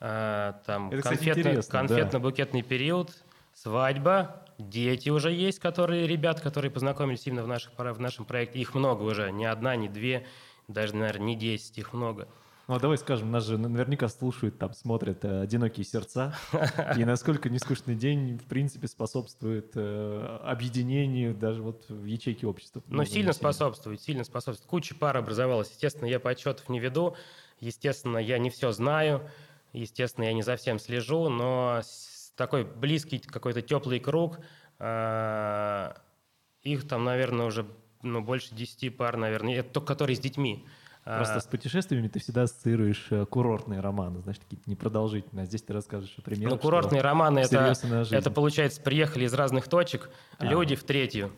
э, там кстати, конфетно, да. конфетно-букетный период, свадьба, дети уже есть, которые ребят, которые познакомились именно в, наших, в нашем проекте. Их много уже, не одна, не две, даже, наверное, не десять, их много. Ну, а давай скажем, нас же наверняка слушают, там, смотрят э, «Одинокие сердца», *laughs* и насколько нескучный день, в принципе, способствует э, объединению даже вот в ячейке общества. Ну, сильно способствует, сильно способствует. Куча пар образовалась. Естественно, я подсчетов не веду, естественно, я не все знаю, естественно, я не за всем слежу, но такой близкий какой-то теплый круг, а, их там, наверное, уже ну, больше 10 пар, наверное, это только которые с детьми. А, Просто с путешествиями ты всегда ассоциируешь э, курортные романы, знаешь, такие непродолжительные. А здесь ты расскажешь о примерах. Ну, курортные романы это, это, получается, приехали из разных точек, А. люди в третью.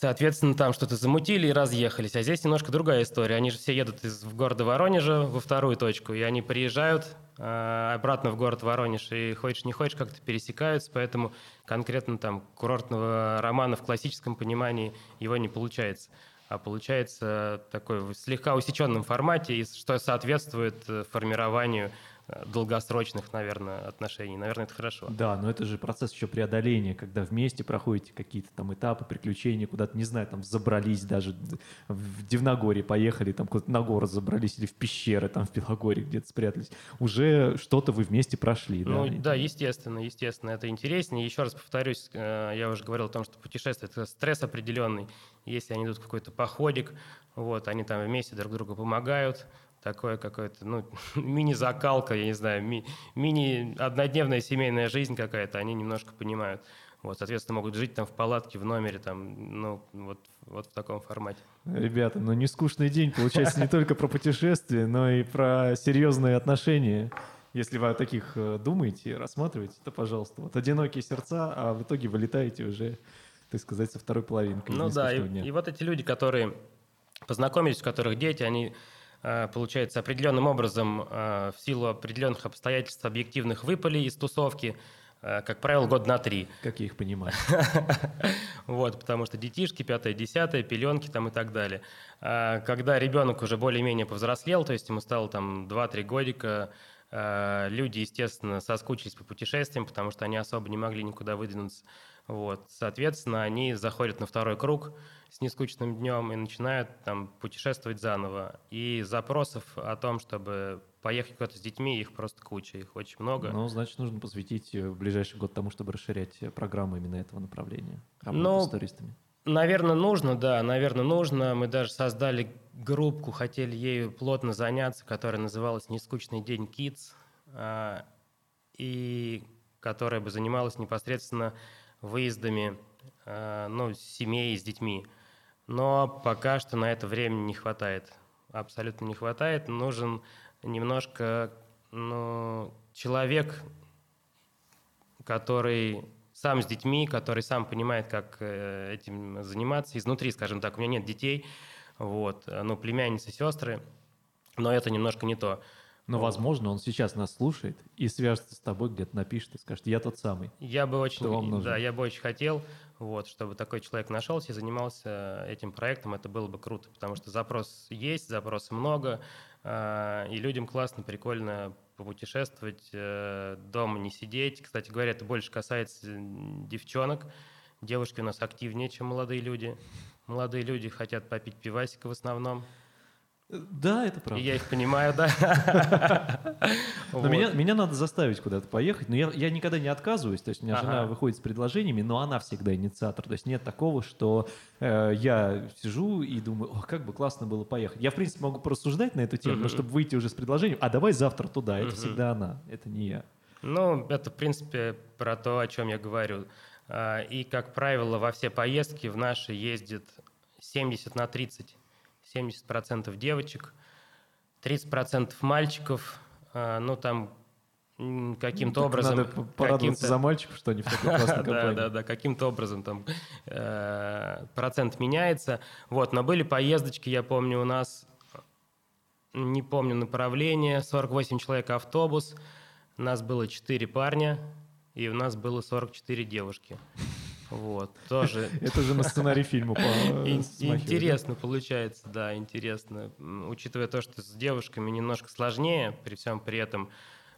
Соответственно, там что-то замутили и разъехались. А здесь немножко другая история. Они же все едут из в города Воронежа во вторую точку, и они приезжают э, обратно в город Воронеж, и хочешь не хочешь, как-то пересекаются, поэтому конкретно там курортного романа в классическом понимании его не получается. А получается такой в слегка усеченном формате, что соответствует э, формированию долгосрочных, наверное, отношений. Наверное, это хорошо. Да, но это же процесс еще преодоления, когда вместе проходите какие-то там этапы, приключения, куда-то, не знаю, там забрались даже в Дивногорье, поехали, там куда-то на город забрались или в пещеры там в Белогорье где-то спрятались. Уже что-то вы вместе прошли, да? Ну да, естественно, естественно, это интереснее. Еще раз повторюсь, э, я уже говорил о том, что путешествие – это стресс определенный. Если они идут в какой-то походик, вот, они там вместе друг другу помогают, такое какое-то, ну, *laughs* мини-закалка, я не знаю, ми- мини-однодневная семейная жизнь какая-то, они немножко понимают. Вот, соответственно, могут жить там в палатке, в номере, там, ну, вот, вот в таком формате. Ребята, ну не скучный день, получается не только про путешествия, но и про серьезные отношения. Если вы о таких э, думаете, рассматриваете, то, пожалуйста. Вот одинокие сердца, а в итоге вылетаете уже, так сказать, со второй половинкой. Ну да, и, дня. и вот эти люди, которые познакомились, у которых дети, они, получается, определенным образом э, в силу определенных обстоятельств объективных выпали из тусовки, э, как правило, год на три. Как я их понимаю. *laughs* Вот, потому что детишки, пятое, десятое, пеленки там и так далее. Когда ребенок уже более-менее повзрослел, то есть ему стало там 2-3 годика, э, люди, естественно, соскучились по путешествиям, потому что они особо не могли никуда выдвинуться. Вот, соответственно, они заходят на второй круг с нескучным днем и начинают там путешествовать заново. И запросов о том, чтобы поехать куда-то с детьми, их просто куча, их очень много. Ну, значит, нужно посвятить э, в ближайший год тому, чтобы расширять э, программу именно этого направления. Работу Ну, с туристами. Наверное, нужно, да, наверное, нужно. Мы даже создали группку, хотели ею плотно заняться, которая называлась «Нескучный день Kids», а, и которая бы занималась непосредственно выездами а, ну, семей с детьми. Но пока что на это времени не хватает. Абсолютно не хватает. Нужен немножко ну, человек, который сам с детьми, который сам понимает, как э, этим заниматься изнутри, скажем так. У меня нет детей, вот, ну, племянницы, сестры, но это немножко не то. Но, возможно, он сейчас нас слушает и свяжется с тобой, где-то напишет и скажет, я тот самый. Я бы очень, Что вам нужно? да, я бы очень хотел, вот, чтобы такой человек нашелся и занимался этим проектом, это было бы круто, потому что запрос есть, запроса много, а, и людям классно, прикольно попутешествовать, э, дома не сидеть. Кстати говоря, это больше касается девчонок. Девушки у нас активнее, чем молодые люди. Молодые люди хотят попить пивасика в основном. Да, это И правда. я их понимаю, да. *laughs* Но меня, меня надо заставить куда-то поехать, но я, я никогда не отказываюсь, то есть у меня жена Ага. выходит с предложениями, но она всегда инициатор, то есть нет такого, что э, я сижу и думаю, о, как бы классно было поехать. Я, в принципе, могу порассуждать на эту тему, но чтобы выйти уже с предложением, а давай завтра туда, это всегда она, это не я. Ну, это, в принципе, про то, о чем я говорю. А, И, как правило, во все поездки в наши ездит 70 на 30. 70% девочек, 30% мальчиков. А, Ну, там каким-то Так образом... Надо порадоваться каким-то- за мальчиков, что они в такой *laughs* классной Да, компании. да, да, каким-то образом там э, процент меняется. Вот, но были поездочки, я помню, у нас, не помню направление, 48 человек автобус, нас было 4 парня, и у нас было 44 девушки. Вот, тоже *laughs* Это же на сценарий фильма смахивает. Интересно получается, да, интересно. Учитывая то, что с девушками немножко сложнее, при всем при этом,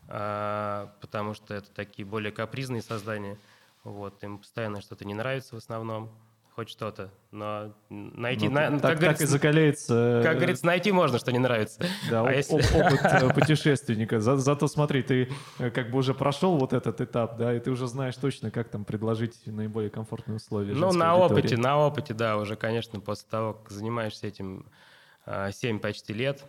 а, потому что это такие более капризные создания. Вот, им постоянно что-то не нравится в основном, хоть что-то. Но найти, Ну, на- так, как, так и говорится, закаляется. как э, говорится, найти можно, что не нравится. Да, А оп- если- оп- опыт э, путешественника. За- зато смотри, ты э, как бы уже прошел вот этот этап, да, и ты уже знаешь точно, как там предложить наиболее комфортные условия. Ну, на аудитории. опыте, на опыте, да, уже, конечно, после того, как занимаешься этим 7 почти лет,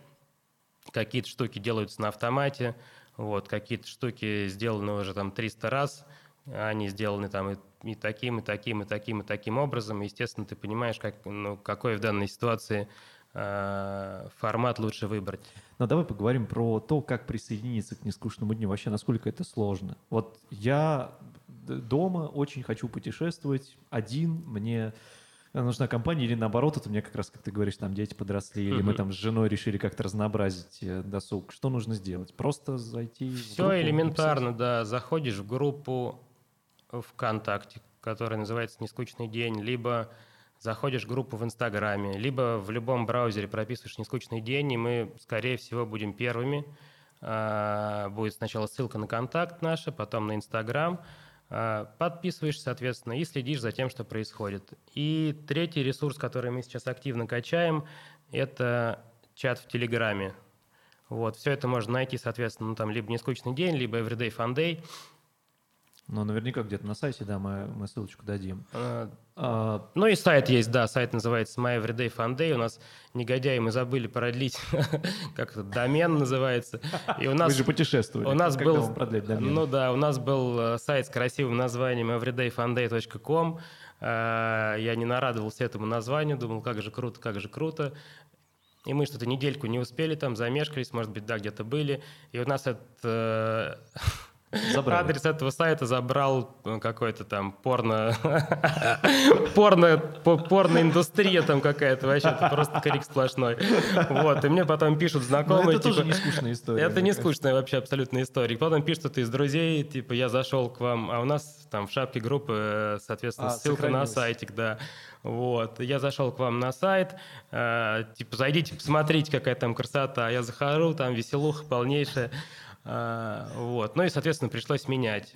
какие-то штуки делаются на автомате, вот, какие-то штуки сделаны уже там 300 раз, они сделаны там и, и таким, и таким, и таким, и таким образом. Естественно, ты понимаешь, как, ну, какой в данной ситуации э, формат лучше выбрать. Но давай поговорим про то, как присоединиться к нескучному дню, вообще насколько это сложно. Вот я дома очень хочу путешествовать один, мне нужна компания, или наоборот, это у меня как раз, как ты говоришь, там дети подросли, или мы там с женой решили как-то разнообразить э, досуг. Что нужно сделать? Просто зайти Все группу, элементарно, да. Заходишь в группу ВКонтакте, которая называется «Нескучный день», либо заходишь в группу в Инстаграме, либо в любом браузере прописываешь «Нескучный день», и мы, скорее всего, будем первыми. А, Будет сначала ссылка на контакт наш, потом на Инстаграм. А, Подписываешься, соответственно, и следишь за тем, что происходит. И третий ресурс, который мы сейчас активно качаем, это чат в Телеграме. Вот, все это можно найти, соответственно, ну, там либо «Нескучный день», либо «Everyday Fun Day». Ну, наверняка где-то на сайте, да, мы, мы ссылочку дадим. А, А, Ну и сайт есть, да, сайт называется My Everyday Fun Day. У нас, негодяи, мы забыли продлить, *laughs* как это, домен называется. И у вы нас, же путешествовали. у нас Когда был, вам продлять домен? ну да, у нас был э, сайт с красивым названием everydayfunday.com. Э, Я не нарадовался этому названию, думал, как же круто, как же круто. И мы что-то недельку не успели там, замешкались, может быть, да, где-то были. И у нас этот, э, *laughs* Забрали. Адрес этого сайта забрал э, какой-то там порно... *laughs* порно... по- Порно-индустрия там какая-то вообще. Это просто крик сплошной. Вот. И мне потом пишут Но знакомые, это тоже типа, не скучная история. Это не скучная вообще абсолютно история. Потом пишут, ты из друзей, типа, я зашел к вам, а у нас там в шапке группы, э, соответственно, А, ссылка на сайтик, да. Вот. Я зашел к вам на сайт, э, типа, зайдите, посмотрите, какая там красота. Я захожу, там веселуха полнейшая. А, вот. Ну и, соответственно, пришлось менять.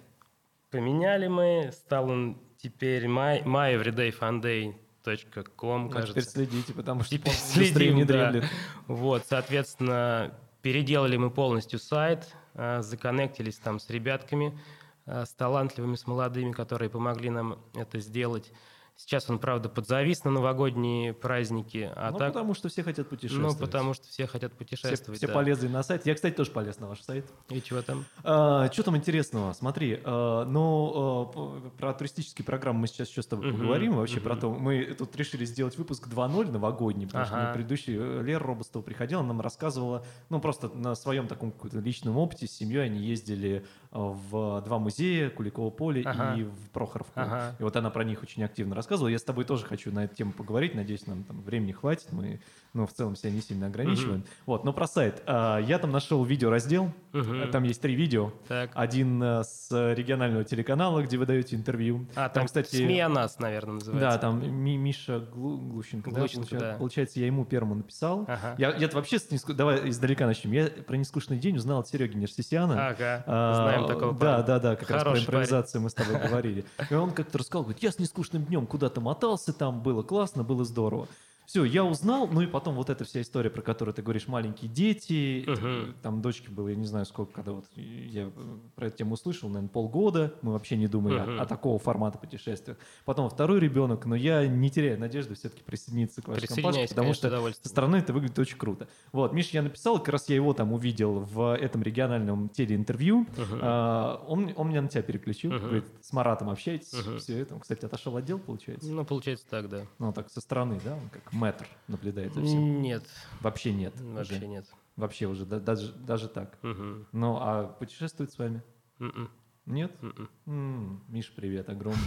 Поменяли мы, стал он теперь my, myeverydayfunday.com, Ну, кажется. теперь следите, потому что Теперь следим, не да. Вот, соответственно, переделали мы полностью сайт, э, законнектились там с ребятками, э, с талантливыми, с молодыми, которые помогли нам это сделать. Сейчас он, правда, подзавис на новогодние праздники, а ну, так... потому что все хотят путешествовать. Ну, потому что все хотят все, путешествовать. все да. полезли на сайт. Я, кстати, тоже полез на ваш сайт. И чего там? А, что там интересного? Смотри, а, ну, а, про туристические программы мы сейчас еще с тобой Мгм, поговорим. Вообще мгм. про то, мы тут решили сделать выпуск 2.0 новогодний, потому что Ага. на предыдущий э, Лера Робостова приходила, нам рассказывала, ну, просто на своем таком каком-то личном опыте с семьей они ездили в два музея, Куликово поле Ага. и в Прохоровку. Ага. И вот она про них очень активно рассказывала. Я с тобой тоже хочу на эту тему поговорить. Надеюсь, нам там времени хватит. Мы, ну, в целом себя не сильно ограничиваем. Вот, но про сайт. А, Я там нашел видеораздел. Мгм. Там есть три видео. Так. Один э, с регионального телеканала, где вы даете интервью. А, там, кстати, СМИ о нас, наверное, называется. Да, там Ми- Миша Глу- Глущенко, да, Глущенко, получается, да. получается, я ему первому написал. Ага. Я, я вообще с неску- давай издалека начнем. Я про нескучный день узнал от Сереги Нерсисяна. Ага, А, знаем такого Да, парня. да, да, как раз Хороший про импровизацию мы с тобой говорили. И он как-то рассказал, говорит, я с нескучным днем куда-то мотался, там было классно, было здорово. Все, я узнал, ну и потом вот эта вся история, про которую ты говоришь, маленькие дети, Мгм. там дочке было, я не знаю сколько, когда вот я э, про эту тему услышал, наверное, полгода, мы вообще не думали о- Мгм. о, такого формата путешествиях. Потом второй ребенок, но я не теряю надежды все-таки присоединиться к вашей Присоединяйся, потому конечно, что со стороны это выглядит очень круто. Вот, Миша я написал, как раз я его там увидел в этом региональном телеинтервью. Мгм. А, он, он меня на тебя переключил, Мгм. говорит, с Маратом общаетесь, Мгм. все это. Он, кстати, отошел отдел, получается. Ну, получается так, да. Ну, так, со стороны, да, он как мэтр наблюдает за всем. Нет, Вообще нет. вообще уже. нет. Вообще уже, да- даже, даже так. Мгм. Ну, а путешествует с вами? Мгм. Нет? Мгм. М, Миш, привет, огромный.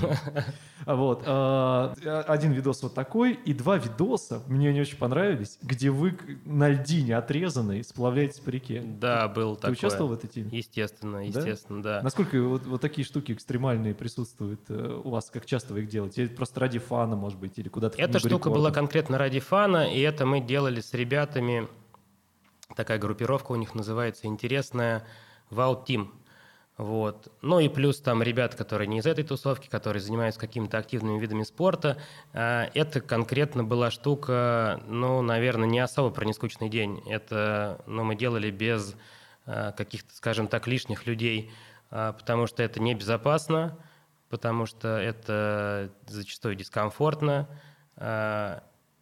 А *laughs* Вот. а, Один видос вот такой, и два видоса мне не очень понравились, где вы на льдине отрезанной сплавляетесь по реке. Да, был Ты такое. участвовал в этой теме? Естественно, естественно, да. Насколько вот, такие штуки экстремальные присутствуют э, у вас? Как часто вы их делаете? Просто ради фана, может быть, или куда-то Эта штука была конкретно ради фана, и это мы делали с ребятами. Такая группировка у них называется интересная Wow Team. Вот. Ну и плюс там ребят, которые не из этой тусовки, которые занимаются какими-то активными видами спорта. А, Это конкретно была штука, ну, наверное, не особо про нескучный день. Это, ну, мы делали без а, каких-то, скажем так, лишних людей, а, потому что это небезопасно, потому что это зачастую дискомфортно.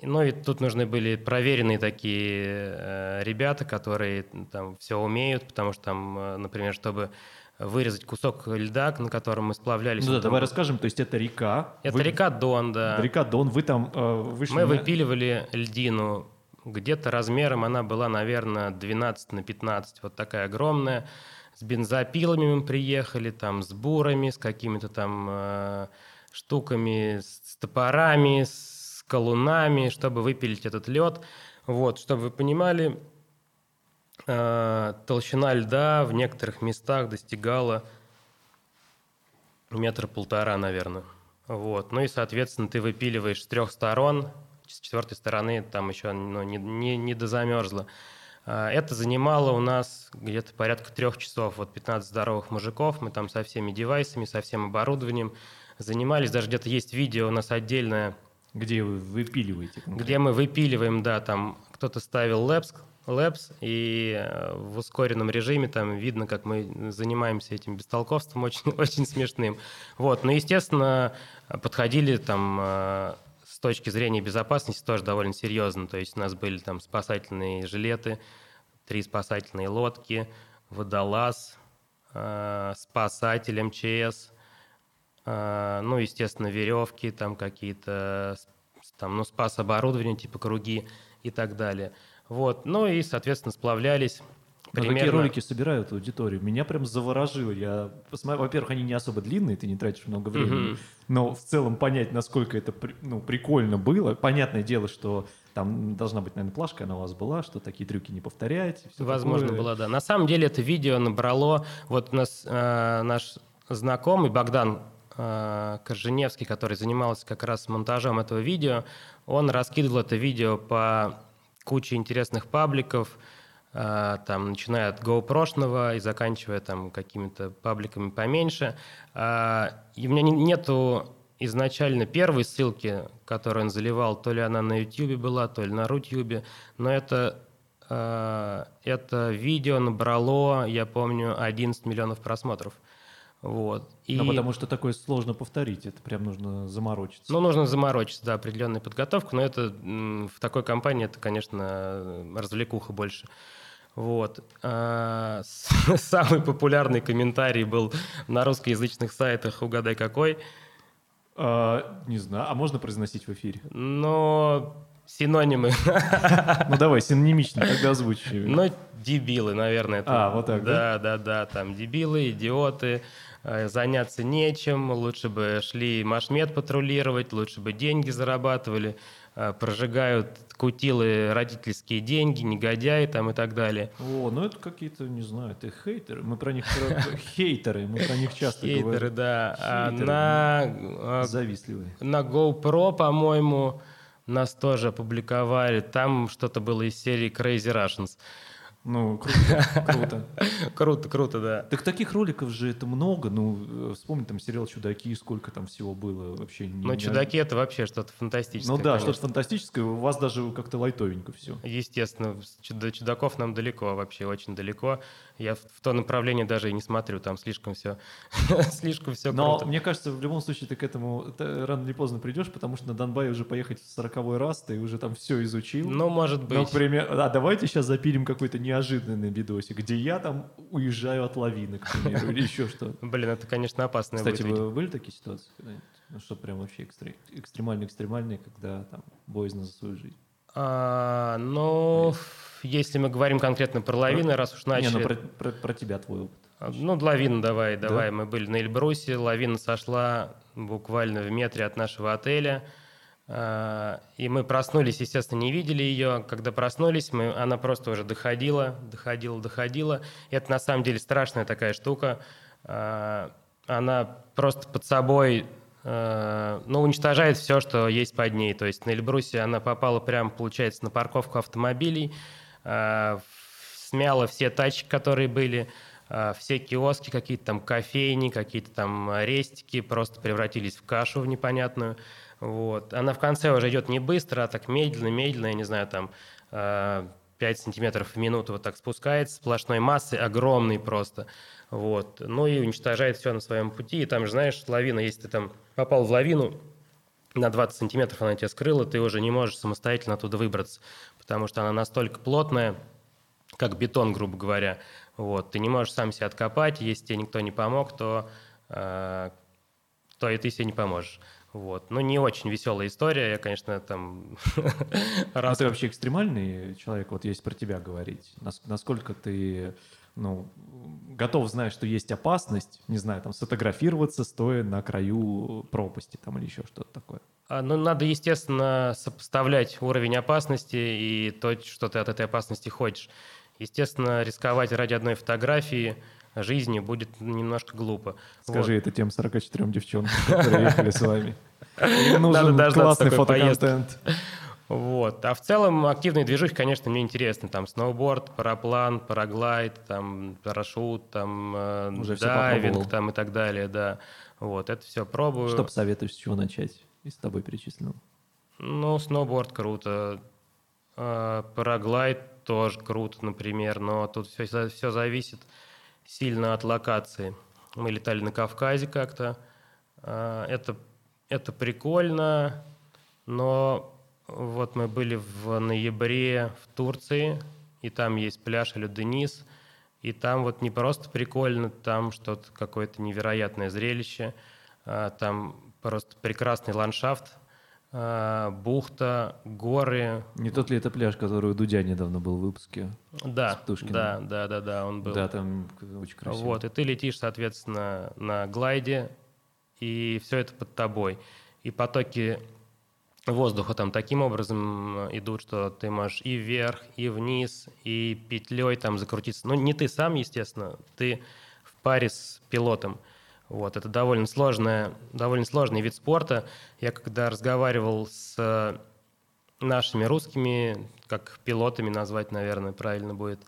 Ну и тут нужны были проверенные такие э, ребята, которые там все умеют, потому что там, э, например, чтобы вырезать кусок льда, на котором мы сплавлялись. Ну да, давай расскажем. То есть это река. Это Вы- река Дон, да. Река Дон. Вы там э, вышли Мы на- выпиливали льдину. Где-то размером она была, наверное, 12 на 15. Вот такая огромная. С бензопилами мы приехали, там, с бурами, с какими-то там э, штуками, с, топорами, с колунами, чтобы выпилить этот лед. Вот, чтобы вы понимали, толщина льда в некоторых местах достигала метра полтора, наверное. Вот. Ну и, соответственно, ты выпиливаешь с трех сторон, с четвертой стороны там еще ну, не, не, не дозамерзло. А, Это занимало у нас где-то порядка трех часов. Вот 15 здоровых мужиков, мы там со всеми девайсами, со всем оборудованием занимались. Даже где-то есть видео у нас отдельное, Где вы выпиливаете? где мы выпиливаем, да, там кто-то ставил лэпс, лэпс, и э, в ускоренном режиме там видно, как мы занимаемся этим бестолковством очень, *laughs* очень смешным. Вот, но, естественно, подходили там э, с точки зрения безопасности тоже довольно серьезно. То есть у нас были там спасательные жилеты, три спасательные лодки, водолаз, э, спасатель МЧС, ну, естественно, веревки, там какие-то, там, ну, спас оборудование, типа круги и так далее. Вот, ну и, соответственно, сплавлялись Но примерно... такие ролики собирают аудиторию. Меня прям заворожило. Я посмотрел, во-первых, они не особо длинные, ты не тратишь много времени. Мгм. Но в целом понять, насколько это ну, прикольно было. Понятное дело, что там должна быть, наверное, плашка, она у вас была, что такие трюки не повторяйте. всё Возможно, такое. было, да. На самом деле это видео набрало... Вот у нас э, наш знакомый Богдан э, Корженевский, который занимался как раз монтажом этого видео, он раскидывал это видео по куче интересных пабликов, э, там, начиная от GoPro и заканчивая там какими-то пабликами поменьше. А, И у меня не- нету изначально первой ссылки, которую он заливал, то ли она на YouTube была, то ли на Рутюбе, но это э, это видео набрало, я помню, 11 миллионов просмотров. Вот. И, Ну, потому что такое сложно повторить, это прям нужно заморочиться. ну, нужно заморочиться, да, определенную подготовку, но это в такой компании это, конечно, развлекуха больше. Вот. А, *laughs* Самый популярный комментарий был на русскоязычных сайтах «Угадай какой», А, не знаю, а можно произносить в эфире? но синонимы, Ну давай, синонимично, тогда озвучивай. ну, дебилы, наверное. это- А, вот так, да? Да, да, там дебилы, идиоты, э, заняться нечем, лучше бы шли машмет патрулировать, лучше бы деньги зарабатывали, э, прожигают кутилы родительские деньги, негодяи там и так далее. О, ну это какие-то, не знаю, это хейтеры. Мы про них *laughs* хейтеры, мы про них часто Хейтеры, говорим. да. А Хейтеры. на, э, Завистливые. на GoPro, по-моему, нас тоже опубликовали. Там что-то было из серии Crazy Russians. Ну, круто, круто. *laughs* Круто, круто, да. Так таких роликов же это много. Ну, вспомни там сериал «Чудаки», сколько там всего было вообще. не- не- чудаки это вообще что-то фантастическое. Ну да, конечно. что-то фантастическое. У вас даже как-то лайтовенько все. Естественно, до чудаков нам далеко, вообще очень далеко. Я в, то направление даже и не смотрю, там слишком все, *laughs* слишком все Но круто. мне кажется, в любом случае ты к этому ты рано или поздно придешь, потому что на Донбай уже поехать в сороковой раз, ты уже там все изучил. Ну, может быть. к примеру, а давайте сейчас запилим какой-то неожиданный видосик, где я там уезжаю от лавины, к примеру, или еще что. *laughs* Блин, это, конечно, опасное Кстати, вы были такие ситуации? когда-нибудь? Ну, что прям вообще экстре- экстремально-экстремальные, когда там боязно за свою жизнь? А, ну, если мы говорим конкретно про лавины, раз уж начали... Не, ну про, про- про тебя твой опыт. А, Ну, лавина давай, давай. Мы были на Эльбрусе, лавина сошла буквально в метре от нашего отеля. А, И мы проснулись, естественно, не видели ее. Когда проснулись, мы, она просто уже доходила, доходила, доходила. Это на самом деле страшная такая штука. А, Она просто под собой ну, уничтожает все, что есть под ней. То есть на Эльбрусе она попала прямо, получается, на парковку автомобилей, э, смяла все тачки, которые были, э, все киоски, какие-то там кофейни, какие-то там рестики просто превратились в кашу в непонятную. Вот. Она в конце уже идет не быстро, а так медленно-медленно, я не знаю, там э, 5 сантиметров в минуту вот так спускается, сплошной массы, огромный просто. Вот. Ну и уничтожает все на своем пути. И там же, знаешь, лавина, если ты там попал в лавину, на 20 сантиметров она тебя скрыла, ты уже не можешь самостоятельно оттуда выбраться, потому что она настолько плотная, как бетон, грубо говоря. Вот. Ты не можешь сам себя откопать, если тебе никто не помог, то, э, то и ты себе не поможешь. Вот. Ну, не очень веселая история. Я, конечно, там... *laughs* А раз- ты вообще экстремальный человек, вот есть про тебя говорить. Нас- насколько ты ну, готов знать, что есть опасность, не знаю, там, сфотографироваться, стоя на краю пропасти там или еще что-то такое. А, Ну, надо, естественно, сопоставлять уровень опасности и то, что ты от этой опасности хочешь. Естественно, рисковать ради одной фотографии жизни будет немножко глупо. Скажи это тем 44 девчонкам, которые ехали с вами. Им *laughs* нужен классный фотоконтент. Вот. А в целом активные движухи, конечно, мне интересны. Там сноуборд, параплан, параглайд, там парашют, там э, Уже дайвинг там и так далее, да. Вот, это все пробую. Что посоветуешь, с чего начать из тобой перечисленного? Ну, сноуборд круто. А, Параглайд тоже круто, например, но тут все, все зависит сильно от локации. Мы летали на Кавказе как-то. А, Это, это прикольно, но вот мы были в ноябре в Турции, и там есть пляж Алюденис, и там вот не просто прикольно, там что-то какое-то невероятное зрелище, а, там просто прекрасный ландшафт, а, бухта, горы. Не тот ли это пляж, который у Дудя недавно был в выпуске? Да, да, да, да, да, он был. Да, там очень красиво. Вот, и ты летишь, соответственно, на глайде, и все это под тобой. И потоки воздуха там таким образом идут, что ты можешь и вверх, и вниз, и петлей там закрутиться. Ну, не ты сам, естественно, ты в паре с пилотом. Вот, это довольно, сложная, довольно сложный вид спорта. Я когда разговаривал с нашими русскими, как пилотами назвать, наверное, правильно будет,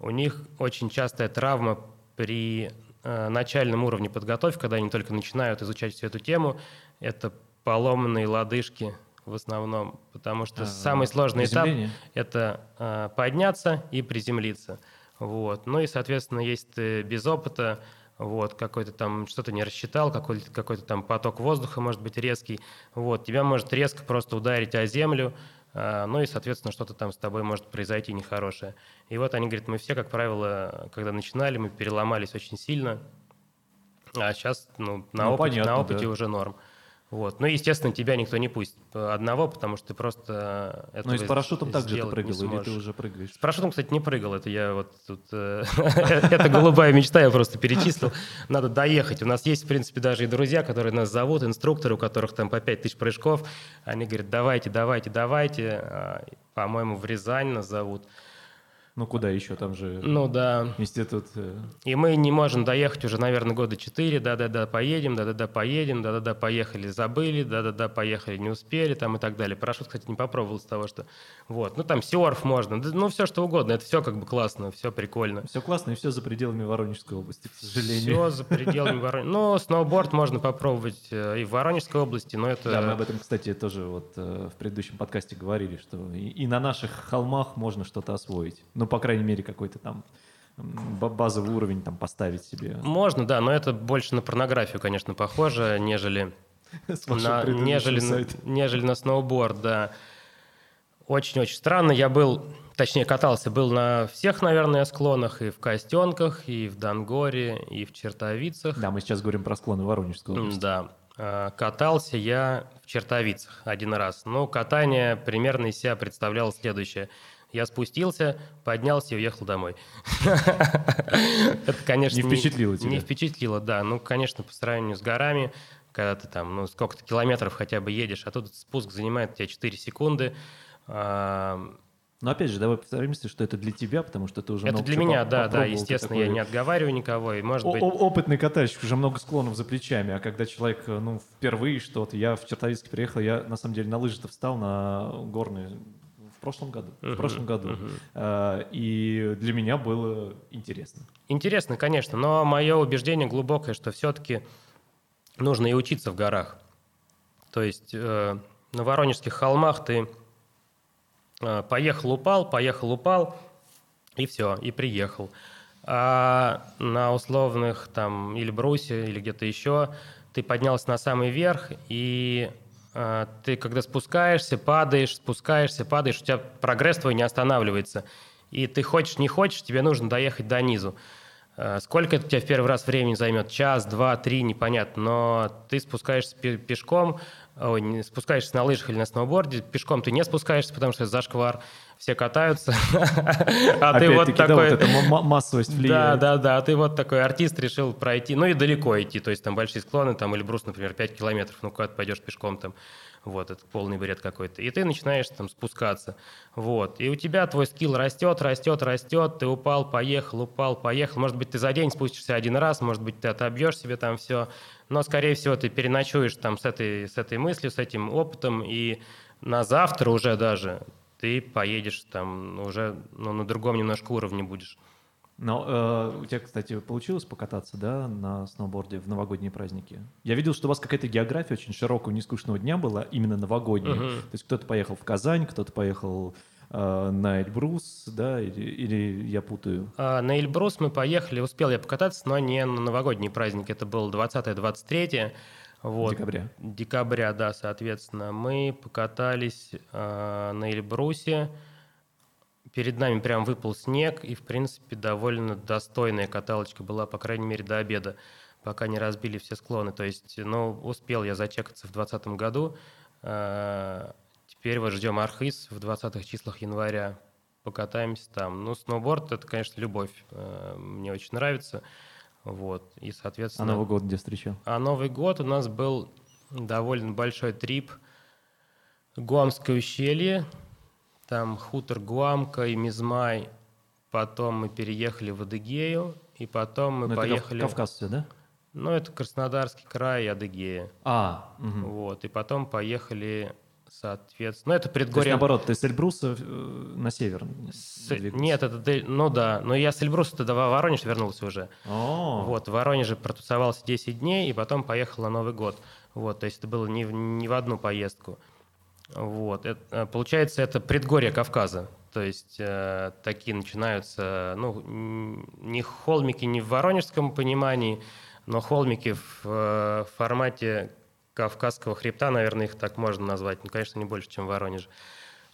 у них очень частая травма при э, начальном уровне подготовки, когда они только начинают изучать всю эту тему, это поломанные лодыжки в основном, потому что а, самый сложный этап – это э, подняться и приземлиться. Вот. Ну и, соответственно, есть без опыта вот, какой-то там что-то не рассчитал, какой-то какой там поток воздуха может быть резкий, вот, тебя может резко просто ударить о землю, а, ну и, соответственно, что-то там с тобой может произойти нехорошее. И вот они говорят, мы все, как правило, когда начинали, мы переломались очень сильно, а сейчас ну, на, ну, опыте, понятно, на опыте да. уже норм. Вот. Ну, естественно, тебя никто не пустит одного, потому что ты просто это Ну и с парашютом также ты прыгал, или ты уже прыгаешь? С парашютом, кстати, не прыгал. Это я вот тут... Э, *laughs* это голубая мечта, я просто перечислил. Надо доехать. У нас есть, в принципе, даже и друзья, которые нас зовут, инструкторы, у которых там по 5 тысяч прыжков. Они говорят, давайте, давайте, давайте. А, по-моему, в Рязань нас зовут. Ну куда еще, там же ну, да. институт. Э. И мы не можем доехать уже, наверное, года четыре, да-да-да, поедем, да-да-да, поедем, да-да-да, поехали, забыли, да-да-да, поехали, не успели, там и так далее. Парашют, кстати, не попробовал с того, что... Вот, ну там серф можно, ну все что угодно, это все как бы классно, все прикольно. Все классно и все за пределами Воронежской области, к сожалению. Все за пределами Воронежской. Ну, сноуборд можно попробовать э, и в Воронежской области, но это... Да, мы об этом, кстати, тоже вот э, в предыдущем подкасте говорили, что и на наших холмах можно что-то освоить. Ну, по крайней мере, какой-то там базовый уровень там поставить себе. Можно, да, но это больше на порнографию, конечно, похоже, нежели *laughs* на, нежели, нежели на сноуборд, да. Очень-очень странно. Я был, точнее, катался, был на всех, наверное, склонах, и в Костенках, и в Дангоре, и в Чертовицах. Да, мы сейчас говорим про склоны Воронежской области. Да. А, катался я в Чертовицах один раз. Но катание примерно из себя представляло следующее – я спустился, поднялся и уехал домой. *laughs* Это, конечно, не впечатлило тебя? Не впечатлило, да. Ну, конечно, по сравнению с горами, когда ты там, ну, сколько-то километров хотя бы едешь, а тут спуск занимает у тебя 4 секунды. Но опять же, давай постараемся, что это для тебя, потому что ты уже Это для меня, да, да, естественно, я не отговариваю никого, и может быть... Опытный катальщик, уже много склонов за плечами, а когда человек, ну, впервые что-то, я в Чертовицке приехал, я, на самом деле, на лыжи-то встал на горные прошлом году. Uh-huh, в прошлом году. Uh-huh. И для меня было интересно. Интересно, конечно, но мое убеждение глубокое, что все-таки нужно и учиться в горах. То есть э, на Воронежских холмах ты э, поехал, упал, поехал, упал, и все, и приехал. А на условных там или Брусе, или где-то еще ты поднялся на самый верх, и ты когда спускаешься, падаешь, спускаешься, падаешь, у тебя прогресс твой не останавливается. И ты хочешь, не хочешь, тебе нужно доехать до низу. А, сколько это у тебя в первый раз времени займет? Час, два, три, непонятно. Но ты спускаешься пешком, ой, спускаешься на лыжах или на сноуборде, пешком ты не спускаешься, потому что зашквар все катаются, а ты вот такой... вот эта массовость влияет. Да, да, да, а ты вот такой артист решил пройти, ну и далеко идти, то есть там большие склоны, там Эльбрус, например, 5 километров, ну куда ты пойдешь пешком там, вот, это полный бред какой-то. И ты начинаешь там спускаться, вот. И у тебя твой скилл растет, растет, растет, ты упал, поехал, упал, поехал. Может быть, ты за день спустишься один раз, может быть, ты отобьешь себе там все, но, скорее всего, ты переночуешь там с этой, с этой мыслью, с этим опытом, и на завтра уже даже ты поедешь там уже ну, на другом немножко уровне будешь. Но э, у тебя, кстати, получилось покататься, да, на сноуборде в новогодние праздники? Я видел, что у вас какая-то география очень широкого, нескучного дня была, именно новогодняя. Uh-huh. То есть кто-то поехал в Казань, кто-то поехал на Эльбрус, да, или, или я путаю? А, на Эльбрус мы поехали, успел я покататься, но не на новогодние праздники, это было 20-23 вот. Декабря. Декабря, да, соответственно. Мы покатались э, на Эльбрусе. Перед нами прям выпал снег, и, в принципе, довольно достойная каталочка была, по крайней мере, до обеда, пока не разбили все склоны. То есть, ну, успел я зачекаться в 2020 году, Э, теперь вот ждем Архыз в 20-х числах января. Покатаемся там. Ну, сноуборд — это, конечно, любовь. Э, мне очень нравится. Вот. И, соответственно... А Новый год где встречал? А Новый год у нас был довольно большой трип. Гуамское ущелье, там хутор Гуамка и Мизмай. Потом мы переехали в Адыгею, и потом мы Ну, это поехали... Кав- Кавказ все, да? Ну, это Краснодарский край и Адыгея. А, мгм. Вот, и потом поехали, соответственно... Ну, это То есть, предгорье... наоборот, ты с Эльбруса э, на север С- двигался? Нет, это... Ну да, но я с Эльбруса тогда в Воронеж вернулся уже. О, Вот, в Воронеже протусовался 10 дней, и потом поехал на Новый год. Вот, то есть это было не в, не в одну поездку. Вот, это, э, получается, это предгорье Кавказа. То есть э, такие начинаются, ну, не холмики не в воронежском понимании, но холмики в э, формате Кавказского хребта, наверное, их так можно назвать. Ну, конечно, не больше, чем в Воронеже.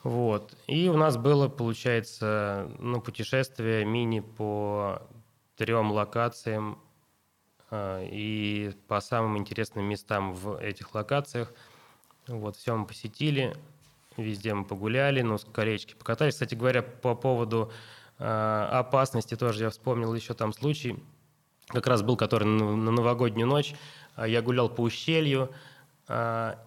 Вот. И у нас было, получается, ну, путешествие мини по трем локациям а, и по самым интересным местам в этих локациях. Вот, все мы посетили, везде мы погуляли, ну, с колечки покатались. Кстати говоря, по поводу а, опасности тоже я вспомнил еще там случай, как раз был, который на новогоднюю ночь. А, Я гулял по ущелью,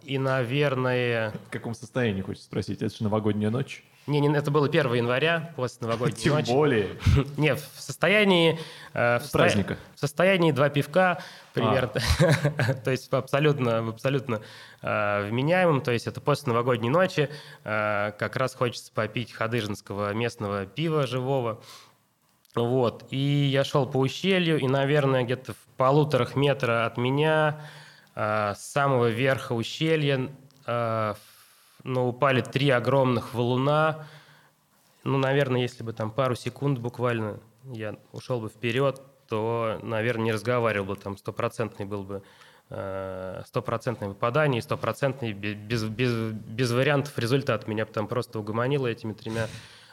и, наверное, в каком состоянии, хочется спросить? Это же новогодняя ночь. не, не, это было 1 января, после новогодней Тем ночи. более. *laughs* Не, в состоянии... э, в Праздника. В состоянии два пивка примерно. *laughs* То есть абсолютно, абсолютно э, вменяемым. То есть это после новогодней ночи. э, Как раз хочется попить хадыжинского местного пива живого. Вот. И я шел по ущелью, и, наверное, где-то в полуторах метра от меня, э, с самого верха ущелья, э, ну, упали три огромных валуна. Ну, наверное, если бы там пару секунд буквально я ушел бы вперед, то, наверное, не разговаривал бы, там стопроцентный был бы э, стопроцентное выпадание, стопроцентный бе- без, без, без вариантов результат. Меня бы там просто угомонило этими тремя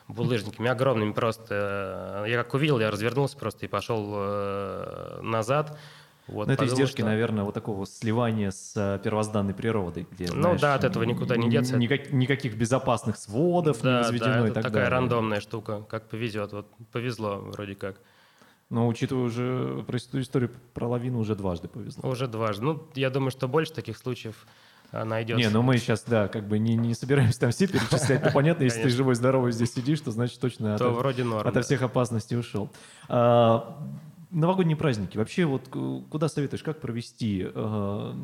булыжниками огромными просто. Я как увидел, я развернулся просто и пошел э, назад. Вот, Но это издержки, что- наверное, вот такого сливания с э, первозданной природой. Где, Ну знаешь, да, от этого никуда не деться. никак- никаких безопасных сводов не Да, возведено да, и это так такая далее. рандомная штука, как повезет. Вот повезло вроде как. Но учитывая уже про историю про лавину, уже дважды повезло. Уже дважды. Ну, я думаю, что больше таких случаев а, найдется. Не, ну мы сейчас, да, как бы не, не собираемся там все перечислять. Ну, понятно, если ты Конечно. живой, здоровый здесь сидишь, то значит точно то от, вроде норм. ото да. всех опасностей ушел. А, новогодние праздники. Вообще, вот к- куда советуешь, как провести? А,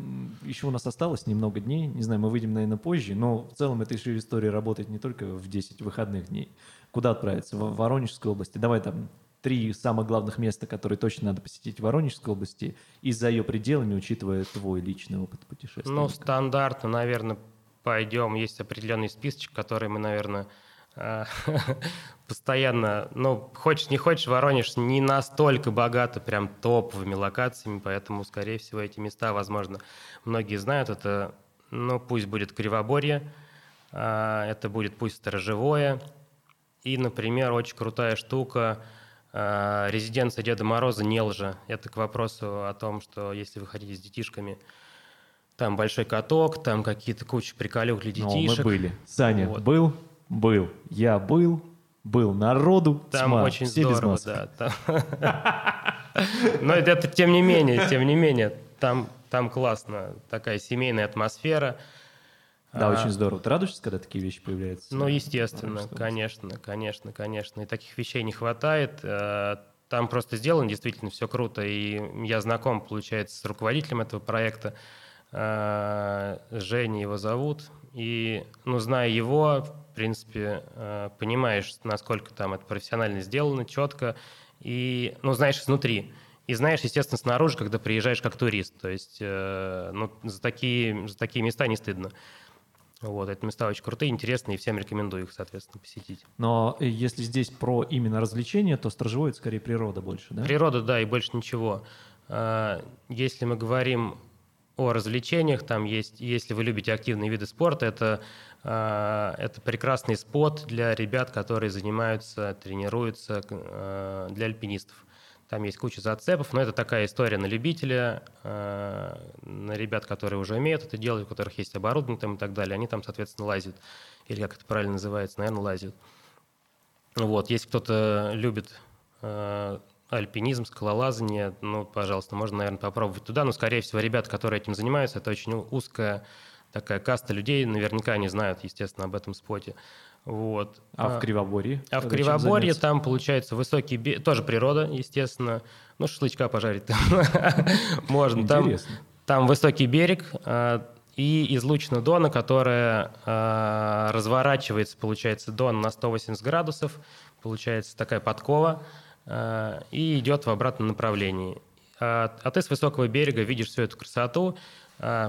еще у нас осталось немного дней. Не знаю, мы выйдем, наверное, позже, но в целом эта еще история работает не только в 10 выходных дней. Куда отправиться? В Воронежской области. Давай там три самых главных места, которые точно надо посетить в Воронежской области и за ее пределами, учитывая твой личный опыт путешествия. Ну, стандартно, наверное, пойдем. Есть определенный списочек, который мы, наверное, *laughs* постоянно... Ну, хочешь не хочешь, Воронеж не настолько богато прям топовыми локациями, поэтому, скорее всего, эти места, возможно, многие знают. Это, ну, пусть будет Кривоборье, а, это будет пусть Сторожевое, и, например, очень крутая штука а, резиденция Деда Мороза Нелжа. Это к вопросу о том, что если вы хотите с детишками, там большой каток, там какие-то куча приколюх для Но Ну, мы детишек. были. Саня Вот. был, был. Я был, был. Народу Там тьма. очень Все здорово, да. Но это, тем не менее, тем не менее, там, там классно. Такая семейная атмосфера. Да, А, очень здорово. Ты радуешься, когда такие вещи появляются? Ну, естественно, Что- конечно, конечно, конечно. И таких вещей не хватает. Э, Там просто сделано действительно все круто. И я знаком, получается, с руководителем этого проекта. Э, Женя его зовут. И, ну, зная его, принципе, э, понимаешь, насколько там это профессионально сделано, четко. И, ну, знаешь изнутри. И знаешь, естественно, снаружи, когда приезжаешь как турист. То есть, э, ну, за такие, за такие места не стыдно. Вот, это места очень крутые, интересные, и всем рекомендую их, соответственно, посетить. Но э, если здесь про именно развлечения, то сторожевой это скорее природа больше, да? Природа, да, и больше ничего. Если мы говорим о развлечениях, там есть, если вы любите активные виды спорта, это, это прекрасный спот для ребят, которые занимаются, тренируются, а, для альпинистов. Там есть куча зацепов, но это такая история на любителя, э, на ребят, которые уже умеют это делать, у которых есть оборудование там и так далее. Они там, соответственно, лазят. Или как это правильно называется, наверное, лазят. Вот, если кто-то любит э, альпинизм, скалолазание, ну, пожалуйста, можно, наверное, попробовать туда. Но, скорее всего, ребята, которые этим занимаются, это очень узкая такая каста людей, наверняка не знают, естественно, об этом споте. Вот. А, а в Кривоборье? А в Кривоборье там, получается, высокий... Бе... Тоже природа, естественно. Ну, шашлычка пожарить там *laughs* можно. Там, там высокий берег а, и излучина Дона, которая а, разворачивается, получается, Дон на 180 градусов. Получается такая подкова а, и идет в обратном направлении. А ты с высокого берега видишь всю эту красоту,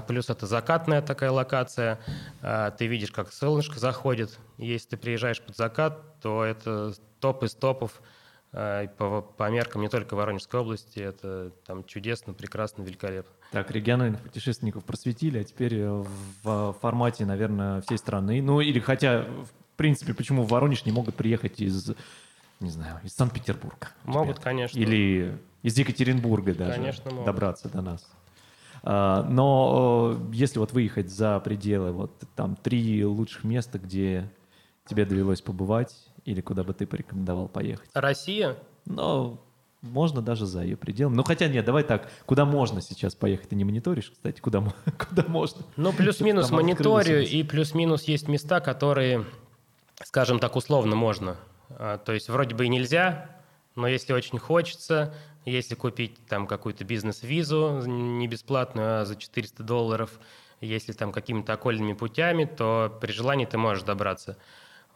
плюс это закатная такая локация. А, ты видишь, как солнышко заходит. Если ты приезжаешь под закат, то это топ из топов а, по, по меркам не только Воронежской области. Это там чудесно, прекрасно, великолепно. Так, региональных путешественников просветили, а теперь э, в формате, наверное, всей страны. Ну, или хотя, в принципе, почему в Воронеж не могут приехать из, не знаю, из Санкт-Петербурга? Могут, конечно. Или из Екатеринбурга даже конечно, могут. добраться до нас. А, но если вот выехать за пределы, вот там три лучших места, где тебе довелось побывать или куда бы ты порекомендовал поехать? Россия? Ну, можно даже за ее пределами. Ну, хотя нет, давай так, куда можно сейчас поехать? Ты не мониторишь, кстати, куда, *laughs* куда можно? Ну, плюс-минус мониторю, и плюс-минус есть места, которые, скажем так, условно можно. А, то есть вроде бы и нельзя, но если очень хочется, если купить там какую-то бизнес-визу не бесплатную, а за 400 долларов, если там какими-то окольными путями, то при желании ты можешь добраться.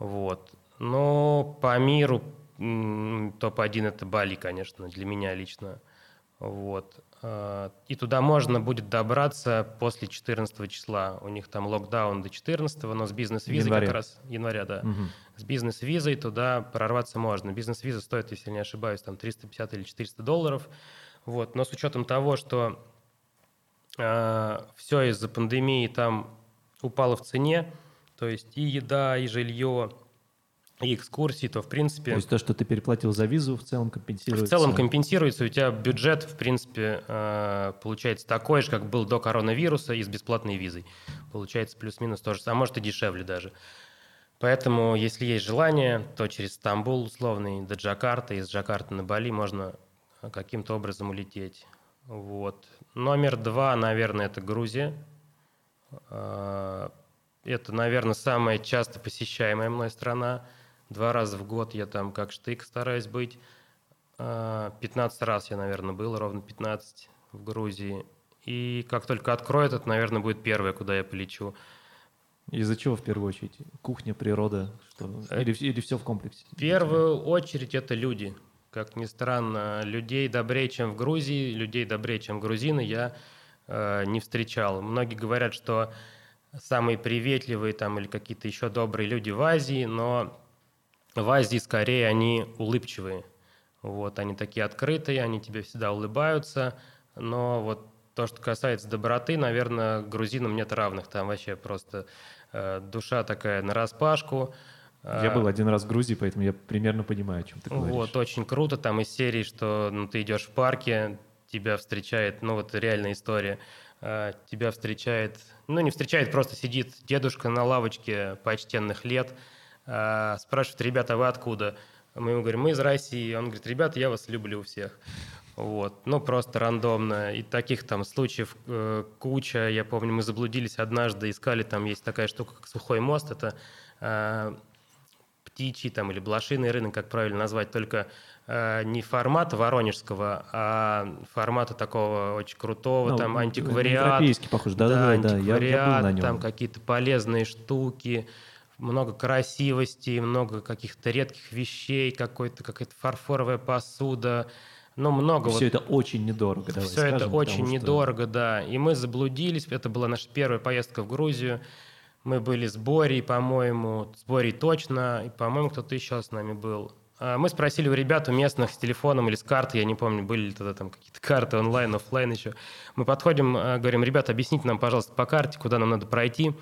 Вот. Но по миру топ-1 это Бали, конечно, для меня лично. Вот. А, и туда можно будет добраться после 14 числа. У них там локдаун до 14, но с бизнес-визой как раз января, да. Угу. С бизнес-визой туда прорваться можно. Бизнес-виза стоит, если не ошибаюсь, там 350 или 400 долларов. Вот. Но с учетом того, что э, все из-за пандемии там упало в цене, то есть и еда, и жилье, и экскурсии, то в принципе... То есть то, что ты переплатил за визу, в целом компенсируется? В целом компенсируется, у тебя бюджет, в принципе, э, получается такой же, как был до коронавируса и с бесплатной визой. Получается плюс-минус то же самое, а может и дешевле даже. Поэтому, если есть желание, то через Стамбул условный до Джакарты, из Джакарты на Бали можно каким-то образом улететь. Вот. Номер два, наверное, это Грузия. Э, это, наверное, самая часто посещаемая мной страна – Два раза в год я там как штык стараюсь быть. 15 а, раз я, наверное, был, ровно 15 в Грузии. И как только откроют, это, наверное, будет первое, куда я полечу. Из-за чего в первую очередь? Кухня, природа? Что? Или, или все в комплексе? В первую очередь это люди. Как ни странно, людей добрее, чем в Грузии, людей добрее, чем грузины, я э, не встречал. Многие говорят, что самые приветливые там или какие-то еще добрые люди в Азии, но в Азии скорее они улыбчивые. Вот, они такие открытые, они тебе всегда улыбаются, но вот то, что касается доброты, наверное, грузинам нет равных. Там вообще просто э, душа такая на распашку. Я был один раз в Грузии, поэтому я примерно понимаю, о чем ты говоришь. Вот, очень круто. Там из серии, что ну, ты идешь в парке, тебя встречает, ну вот реальная история, э, тебя встречает, ну не встречает, просто сидит дедушка на лавочке почтенных лет, спрашивают, ребята, вы откуда? Мы ему говорим, мы из России. Он говорит, ребята, я вас люблю всех. Вот, ну просто рандомно. И таких там случаев э, куча. Я помню, мы заблудились однажды, искали, там есть такая штука, как сухой мост. Это э, птичий там или блошиный рынок, как правильно назвать, только э, не формата воронежского, а формата такого очень крутого, ну, там антиквариат. Европейский похож, да, да, да, антиквариат, я, я был на нем. там какие-то полезные штуки много красивости, много каких-то редких вещей, какой-то какая-то фарфоровая посуда, ну, много. И вот... все это очень недорого. Давай все скажем, это очень что... недорого, да. И мы заблудились. Это была наша первая поездка в Грузию. Мы были с Борей, по-моему, с Борей точно, и, по-моему, кто-то еще с нами был. А мы спросили у ребят у местных с телефоном или с карты, я не помню, были ли тогда там какие-то карты онлайн, офлайн еще. Мы подходим, а, говорим, ребята, объясните нам, пожалуйста, по карте, куда нам надо пройти.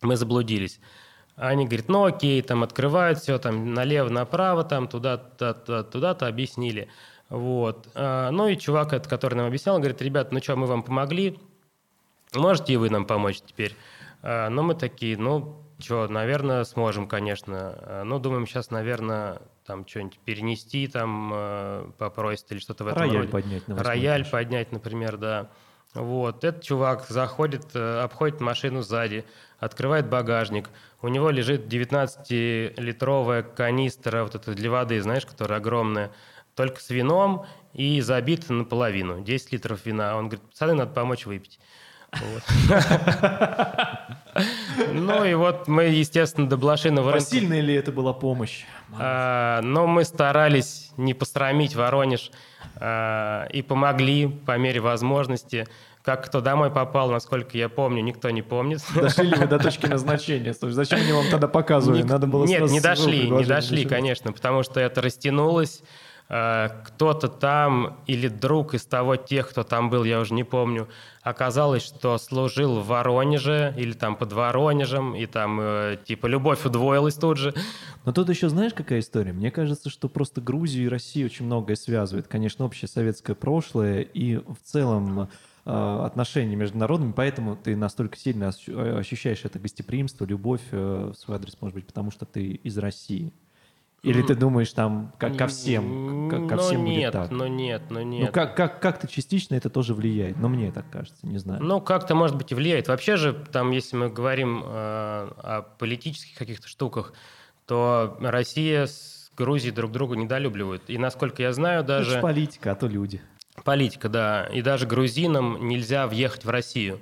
Мы заблудились. Они говорят, ну окей, там открывают все, там налево, направо, там туда-то, туда-то объяснили. Вот. А, ну и чувак, который нам объяснял, говорит, ребят, ну что, мы вам помогли, можете и вы нам помочь теперь? А, ну мы такие, ну что, наверное, сможем, конечно. А, ну, думаем, сейчас, наверное, там что-нибудь перенести, там попросить или что-то в этом Рояль роде. поднять на Рояль этаж. поднять, например, да. Вот, этот чувак заходит, э, обходит машину сзади, открывает багажник. У него лежит 19-литровая канистра вот эта для воды, знаешь, которая огромная, только с вином и забита наполовину, 10 литров вина. Он говорит, пацаны, надо помочь выпить. *laughs* Ну и вот мы, естественно, до блошиного рынка... Посильная ли это была помощь? А, Но мы старались не посрамить Воронеж а, и помогли по мере возможности. Как кто домой попал, насколько я помню, никто не помнит. *laughs* Дошли ли вы до точки назначения? Слушай, зачем они вам тогда показывали? Ник- Надо было Нет, не дошли, не дошли, конечно, потому что это растянулось. Э, Кто-то там или друг из того тех, кто там был, я уже не помню, оказалось, что служил в Воронеже или там под Воронежем, и там э, типа любовь удвоилась тут же. Но тут еще знаешь, какая история? Мне кажется, что просто Грузию и Россию очень многое связывает. Конечно, общее советское прошлое и в целом э, отношения международными, поэтому ты настолько сильно э, ощущаешь это гостеприимство, любовь э, в свой адрес, может быть, потому что ты из России. Или ты думаешь там ко, ко всем, ко, ко ну, всем будет нет, так? ну нет, ну Ну, нет. как, как, как-то частично это тоже влияет, но мне так кажется, не знаю. Ну, как-то, может быть, и влияет. Вообще же, там, если мы говорим э, о политических каких-то штуках, то Россия с Грузией друг друга недолюбливают. И, насколько я знаю, Это ж даже... политика, а то люди. Политика, да. И даже грузинам нельзя въехать в Россию.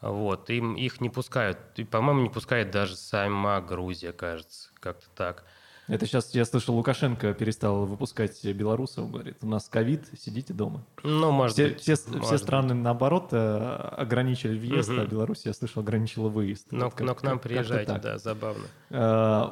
Вот, им их не пускают. И, по-моему, не пускает даже сама Грузия, кажется. Как-то так. Это сейчас, я слышал, Лукашенко перестал выпускать белорусов, говорит, у нас ковид, сидите дома. Ну, может Все, быть. все, может все быть. страны, наоборот, э, ограничили въезд, Мгм. а Беларусь, я слышал, ограничила выезд. Но, Вот как- но к нам как- приезжайте, да, забавно. Э,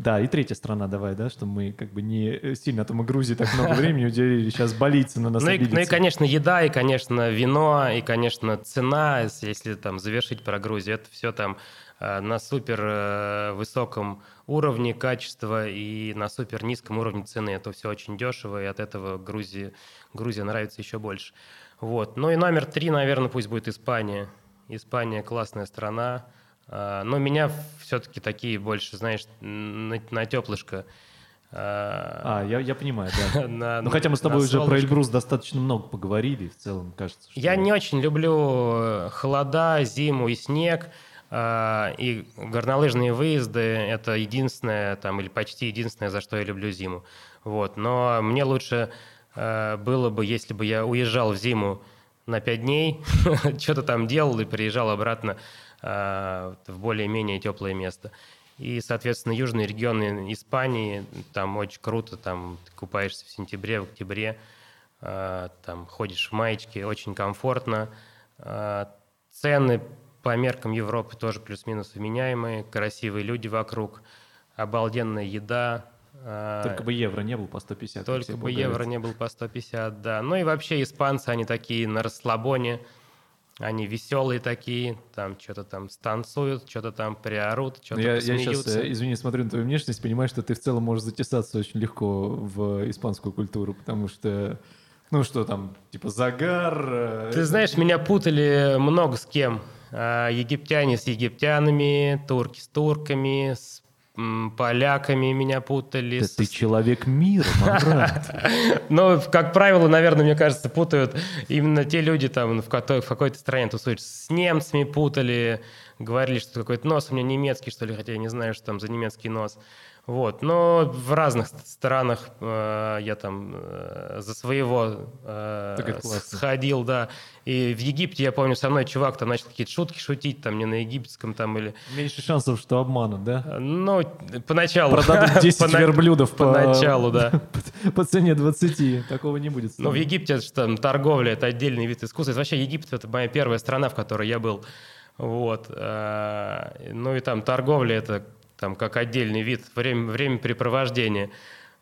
Да, и третья страна давай, да, что мы как бы не сильно, а то мы Грузии так много *laughs* времени уделили, сейчас болится на нас Ну и, ну и, конечно, еда, и, конечно, вино, и, конечно, цена, если- если там завершить про Грузию, это все там э, на супер э, высоком уровне качества и на супер низком уровне цены. Это все очень дешево, и от этого Грузии, Грузия нравится еще больше. Вот. Ну и номер три, наверное, пусть будет Испания. Испания классная страна. А, Но меня все-таки такие больше, знаешь, на, на теплышко. А, я, я понимаю, да. *laughs* на- Ну, хотя мы с тобой уже про солнышко. Эльбрус достаточно много поговорили, в целом, кажется. что- Я не очень люблю э, холода, зиму и снег. а, И горнолыжные выезды – это единственное, там, или почти единственное, за что я люблю зиму. Вот. Но мне лучше э, было бы, если бы я уезжал в зиму на пять дней, *laughs* что-то там делал и приезжал обратно в более-менее теплое место. И, соответственно, южные регионы Испании, там очень круто, там ты купаешься в сентябре, в октябре, э, там ходишь в маечке, очень комфортно. Э, Цены по меркам Европы тоже плюс-минус вменяемые, красивые люди вокруг, обалденная еда. э, Только бы евро не был по 150. как только бы евро не был по 150, да. Ну и вообще испанцы, они такие на расслабоне, они веселые такие, там что-то там станцуют, что-то там приорут, что-то я, я сейчас, посмеются. извини, смотрю на твою внешность, понимаю, что ты в целом можешь затесаться очень легко в испанскую культуру, потому что, ну что там, типа загар... э, Ты знаешь, меня путали много с кем. А, Египтяне с египтянами, турки с турками, с поляками меня путали. да с- ты человек мира. *laughs* Но, как правило, наверное, мне кажется, путают именно те люди, там, в, в какой-то стране тусуют. С немцами путали, говорили, что какой-то нос у меня немецкий, что ли, хотя я не знаю, что там за немецкий нос. Вот. Но в разных ст- странах э, я там э, за своего э, сходил, да. И в Египте, я помню, со мной чувак там начал какие-то шутки шутить, там, не на египетском там или... Меньше шансов, что обманут, да? Ну, поначалу. Продадут *laughs* 10 Пона- верблюдов по, Поначалу, да. *laughs* по, цене 20. Такого не будет. Ну, в. Египте там торговля, это отдельный вид искусства. Это вообще Египет это моя первая страна, в которой я был. Вот. а, Ну и там торговля это там как отдельный вид, время, времяпрепровождения.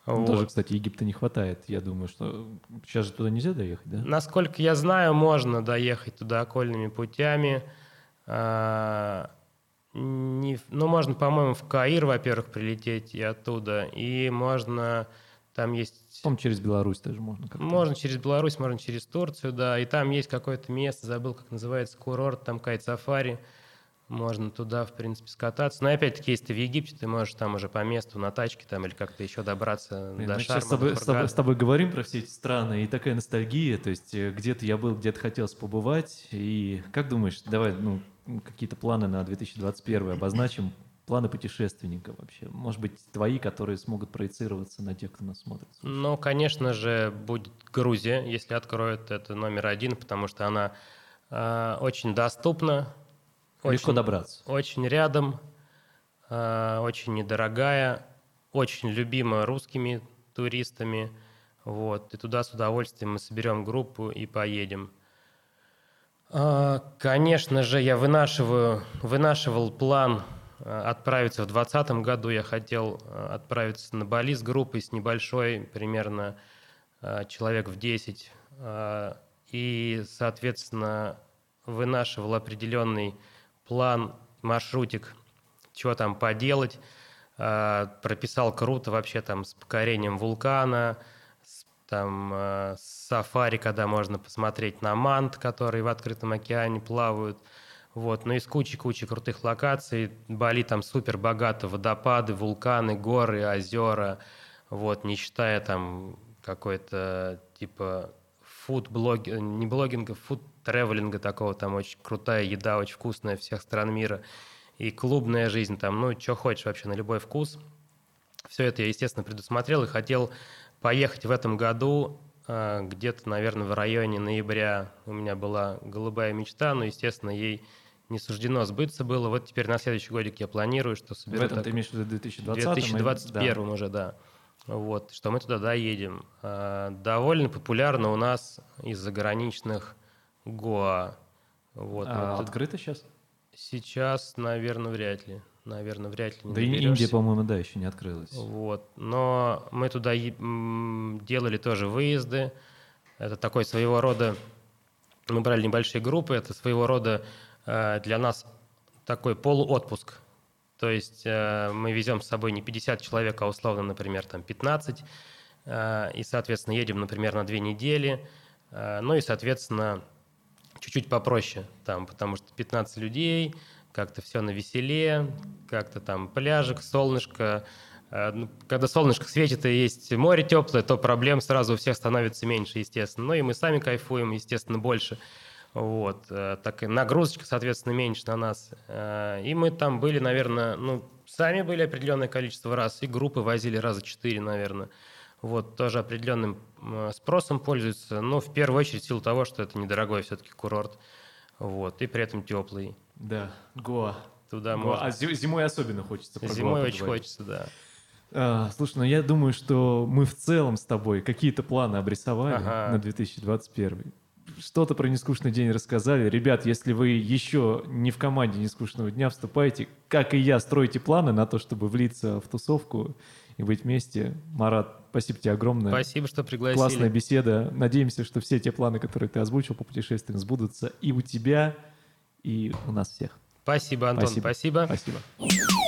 Вот. Тоже, кстати, Египта не хватает. Я думаю, что сейчас же туда нельзя доехать, да? Насколько я знаю, можно доехать туда окольными путями. А, не ну, можно, по-моему, в Каир, во-первых, прилететь и оттуда. И можно Там есть... По через Беларусь тоже можно как-то. Можно через Беларусь, можно через Турцию, да. И там есть какое-то место, забыл, как называется, курорт, там кайт-сафари. Можно туда, в принципе, скататься. Но опять-таки, если ты в Египте, ты можешь там уже по месту на тачке там или как-то еще добраться Блин, до мы Шарма. сейчас с тобой, с тобой говорим про все эти страны, и такая ностальгия, то есть э, где-то я был, где-то хотелось побывать, и как думаешь, давай, ну, какие-то планы на 2021 обозначим, планы путешественника вообще, может быть, твои, которые смогут проецироваться на тех, кто нас смотрит. Ну, конечно же, будет Грузия, если откроют, это номер один, потому что она э, очень доступна, Легко очень, добраться. очень рядом, э, очень недорогая, очень любима русскими туристами. Вот, и туда с удовольствием мы соберем группу и поедем. А, Конечно же, я вынашиваю, вынашивал план э, отправиться в 2020 году. Я хотел э, отправиться на Бали с группой, с небольшой, примерно э, человек в 10. Э, И, соответственно, вынашивал определенный план, маршрутик, что там поделать. Э, Прописал круто вообще там с покорением вулкана, с там э, сафари, когда можно посмотреть на мант, которые в открытом океане плавают. Вот, ну и с кучей-кучей крутых локаций. Бали там супер богато, водопады, вулканы, горы, озера. Вот, не считая там какой-то типа фуд блогинга, не блогинга, фуд тревелинга такого, там очень крутая еда, очень вкусная всех стран мира. И клубная жизнь там, ну, что хочешь вообще, на любой вкус. Все это я, естественно, предусмотрел и хотел поехать в этом году, э, где-то, наверное, в районе ноября у меня была голубая мечта, но, естественно, ей не суждено сбыться было. Вот теперь на следующий годик я планирую, что В соберу... этом так- ты имеешь в виду 2020 в 2021 уже, да. Вот, что мы туда доедем. А, Довольно популярно у нас из заграничных Гоа. Вот, А, вот открыто сейчас? сейчас, наверное, вряд ли. Наверное, вряд ли не Да и. Индия, по-моему, да, еще не открылась. Вот. Но мы туда делали тоже выезды. Это такой своего рода... Мы брали небольшие группы. Это своего рода э, для нас такой полуотпуск. То есть э, мы везем с собой не 50 человек, а условно, например, там 15. Э, И, соответственно, едем, например, на две недели. Э, Ну и, соответственно, чуть-чуть попроще там, потому что 15 людей, как-то все на веселе, как-то там пляжик, солнышко. Э, ну, Когда солнышко светит и есть море теплое, то проблем сразу у всех становится меньше, естественно. Ну и мы сами кайфуем, естественно, больше. Вот. э, Так и нагрузочка, соответственно, меньше на нас. Э, И мы там были, наверное, ну, сами были определенное количество раз, и группы возили раза четыре, наверное. Вот, тоже определенным м, спросом пользуется, но в первую очередь в силу того, что это недорогой все-таки курорт, вот, и при этом теплый. Да, Гоа. Туда Гоа. можно. А зи- зимой особенно хочется Зимой очень хочется, да. А, слушай, ну я думаю, что мы в целом с тобой какие-то планы обрисовали Ага. на 2021. Что-то про нескучный день рассказали. Ребят, если вы еще не в команде нескучного дня, вступайте, как и я, стройте планы на то, чтобы влиться в тусовку и быть вместе. Марат, спасибо тебе огромное. Спасибо, что пригласили. Классная беседа. Надеемся, что все те планы, которые ты озвучил по путешествиям, сбудутся и у тебя, и у нас всех. Спасибо, Антон, Спасибо. спасибо. Спасибо.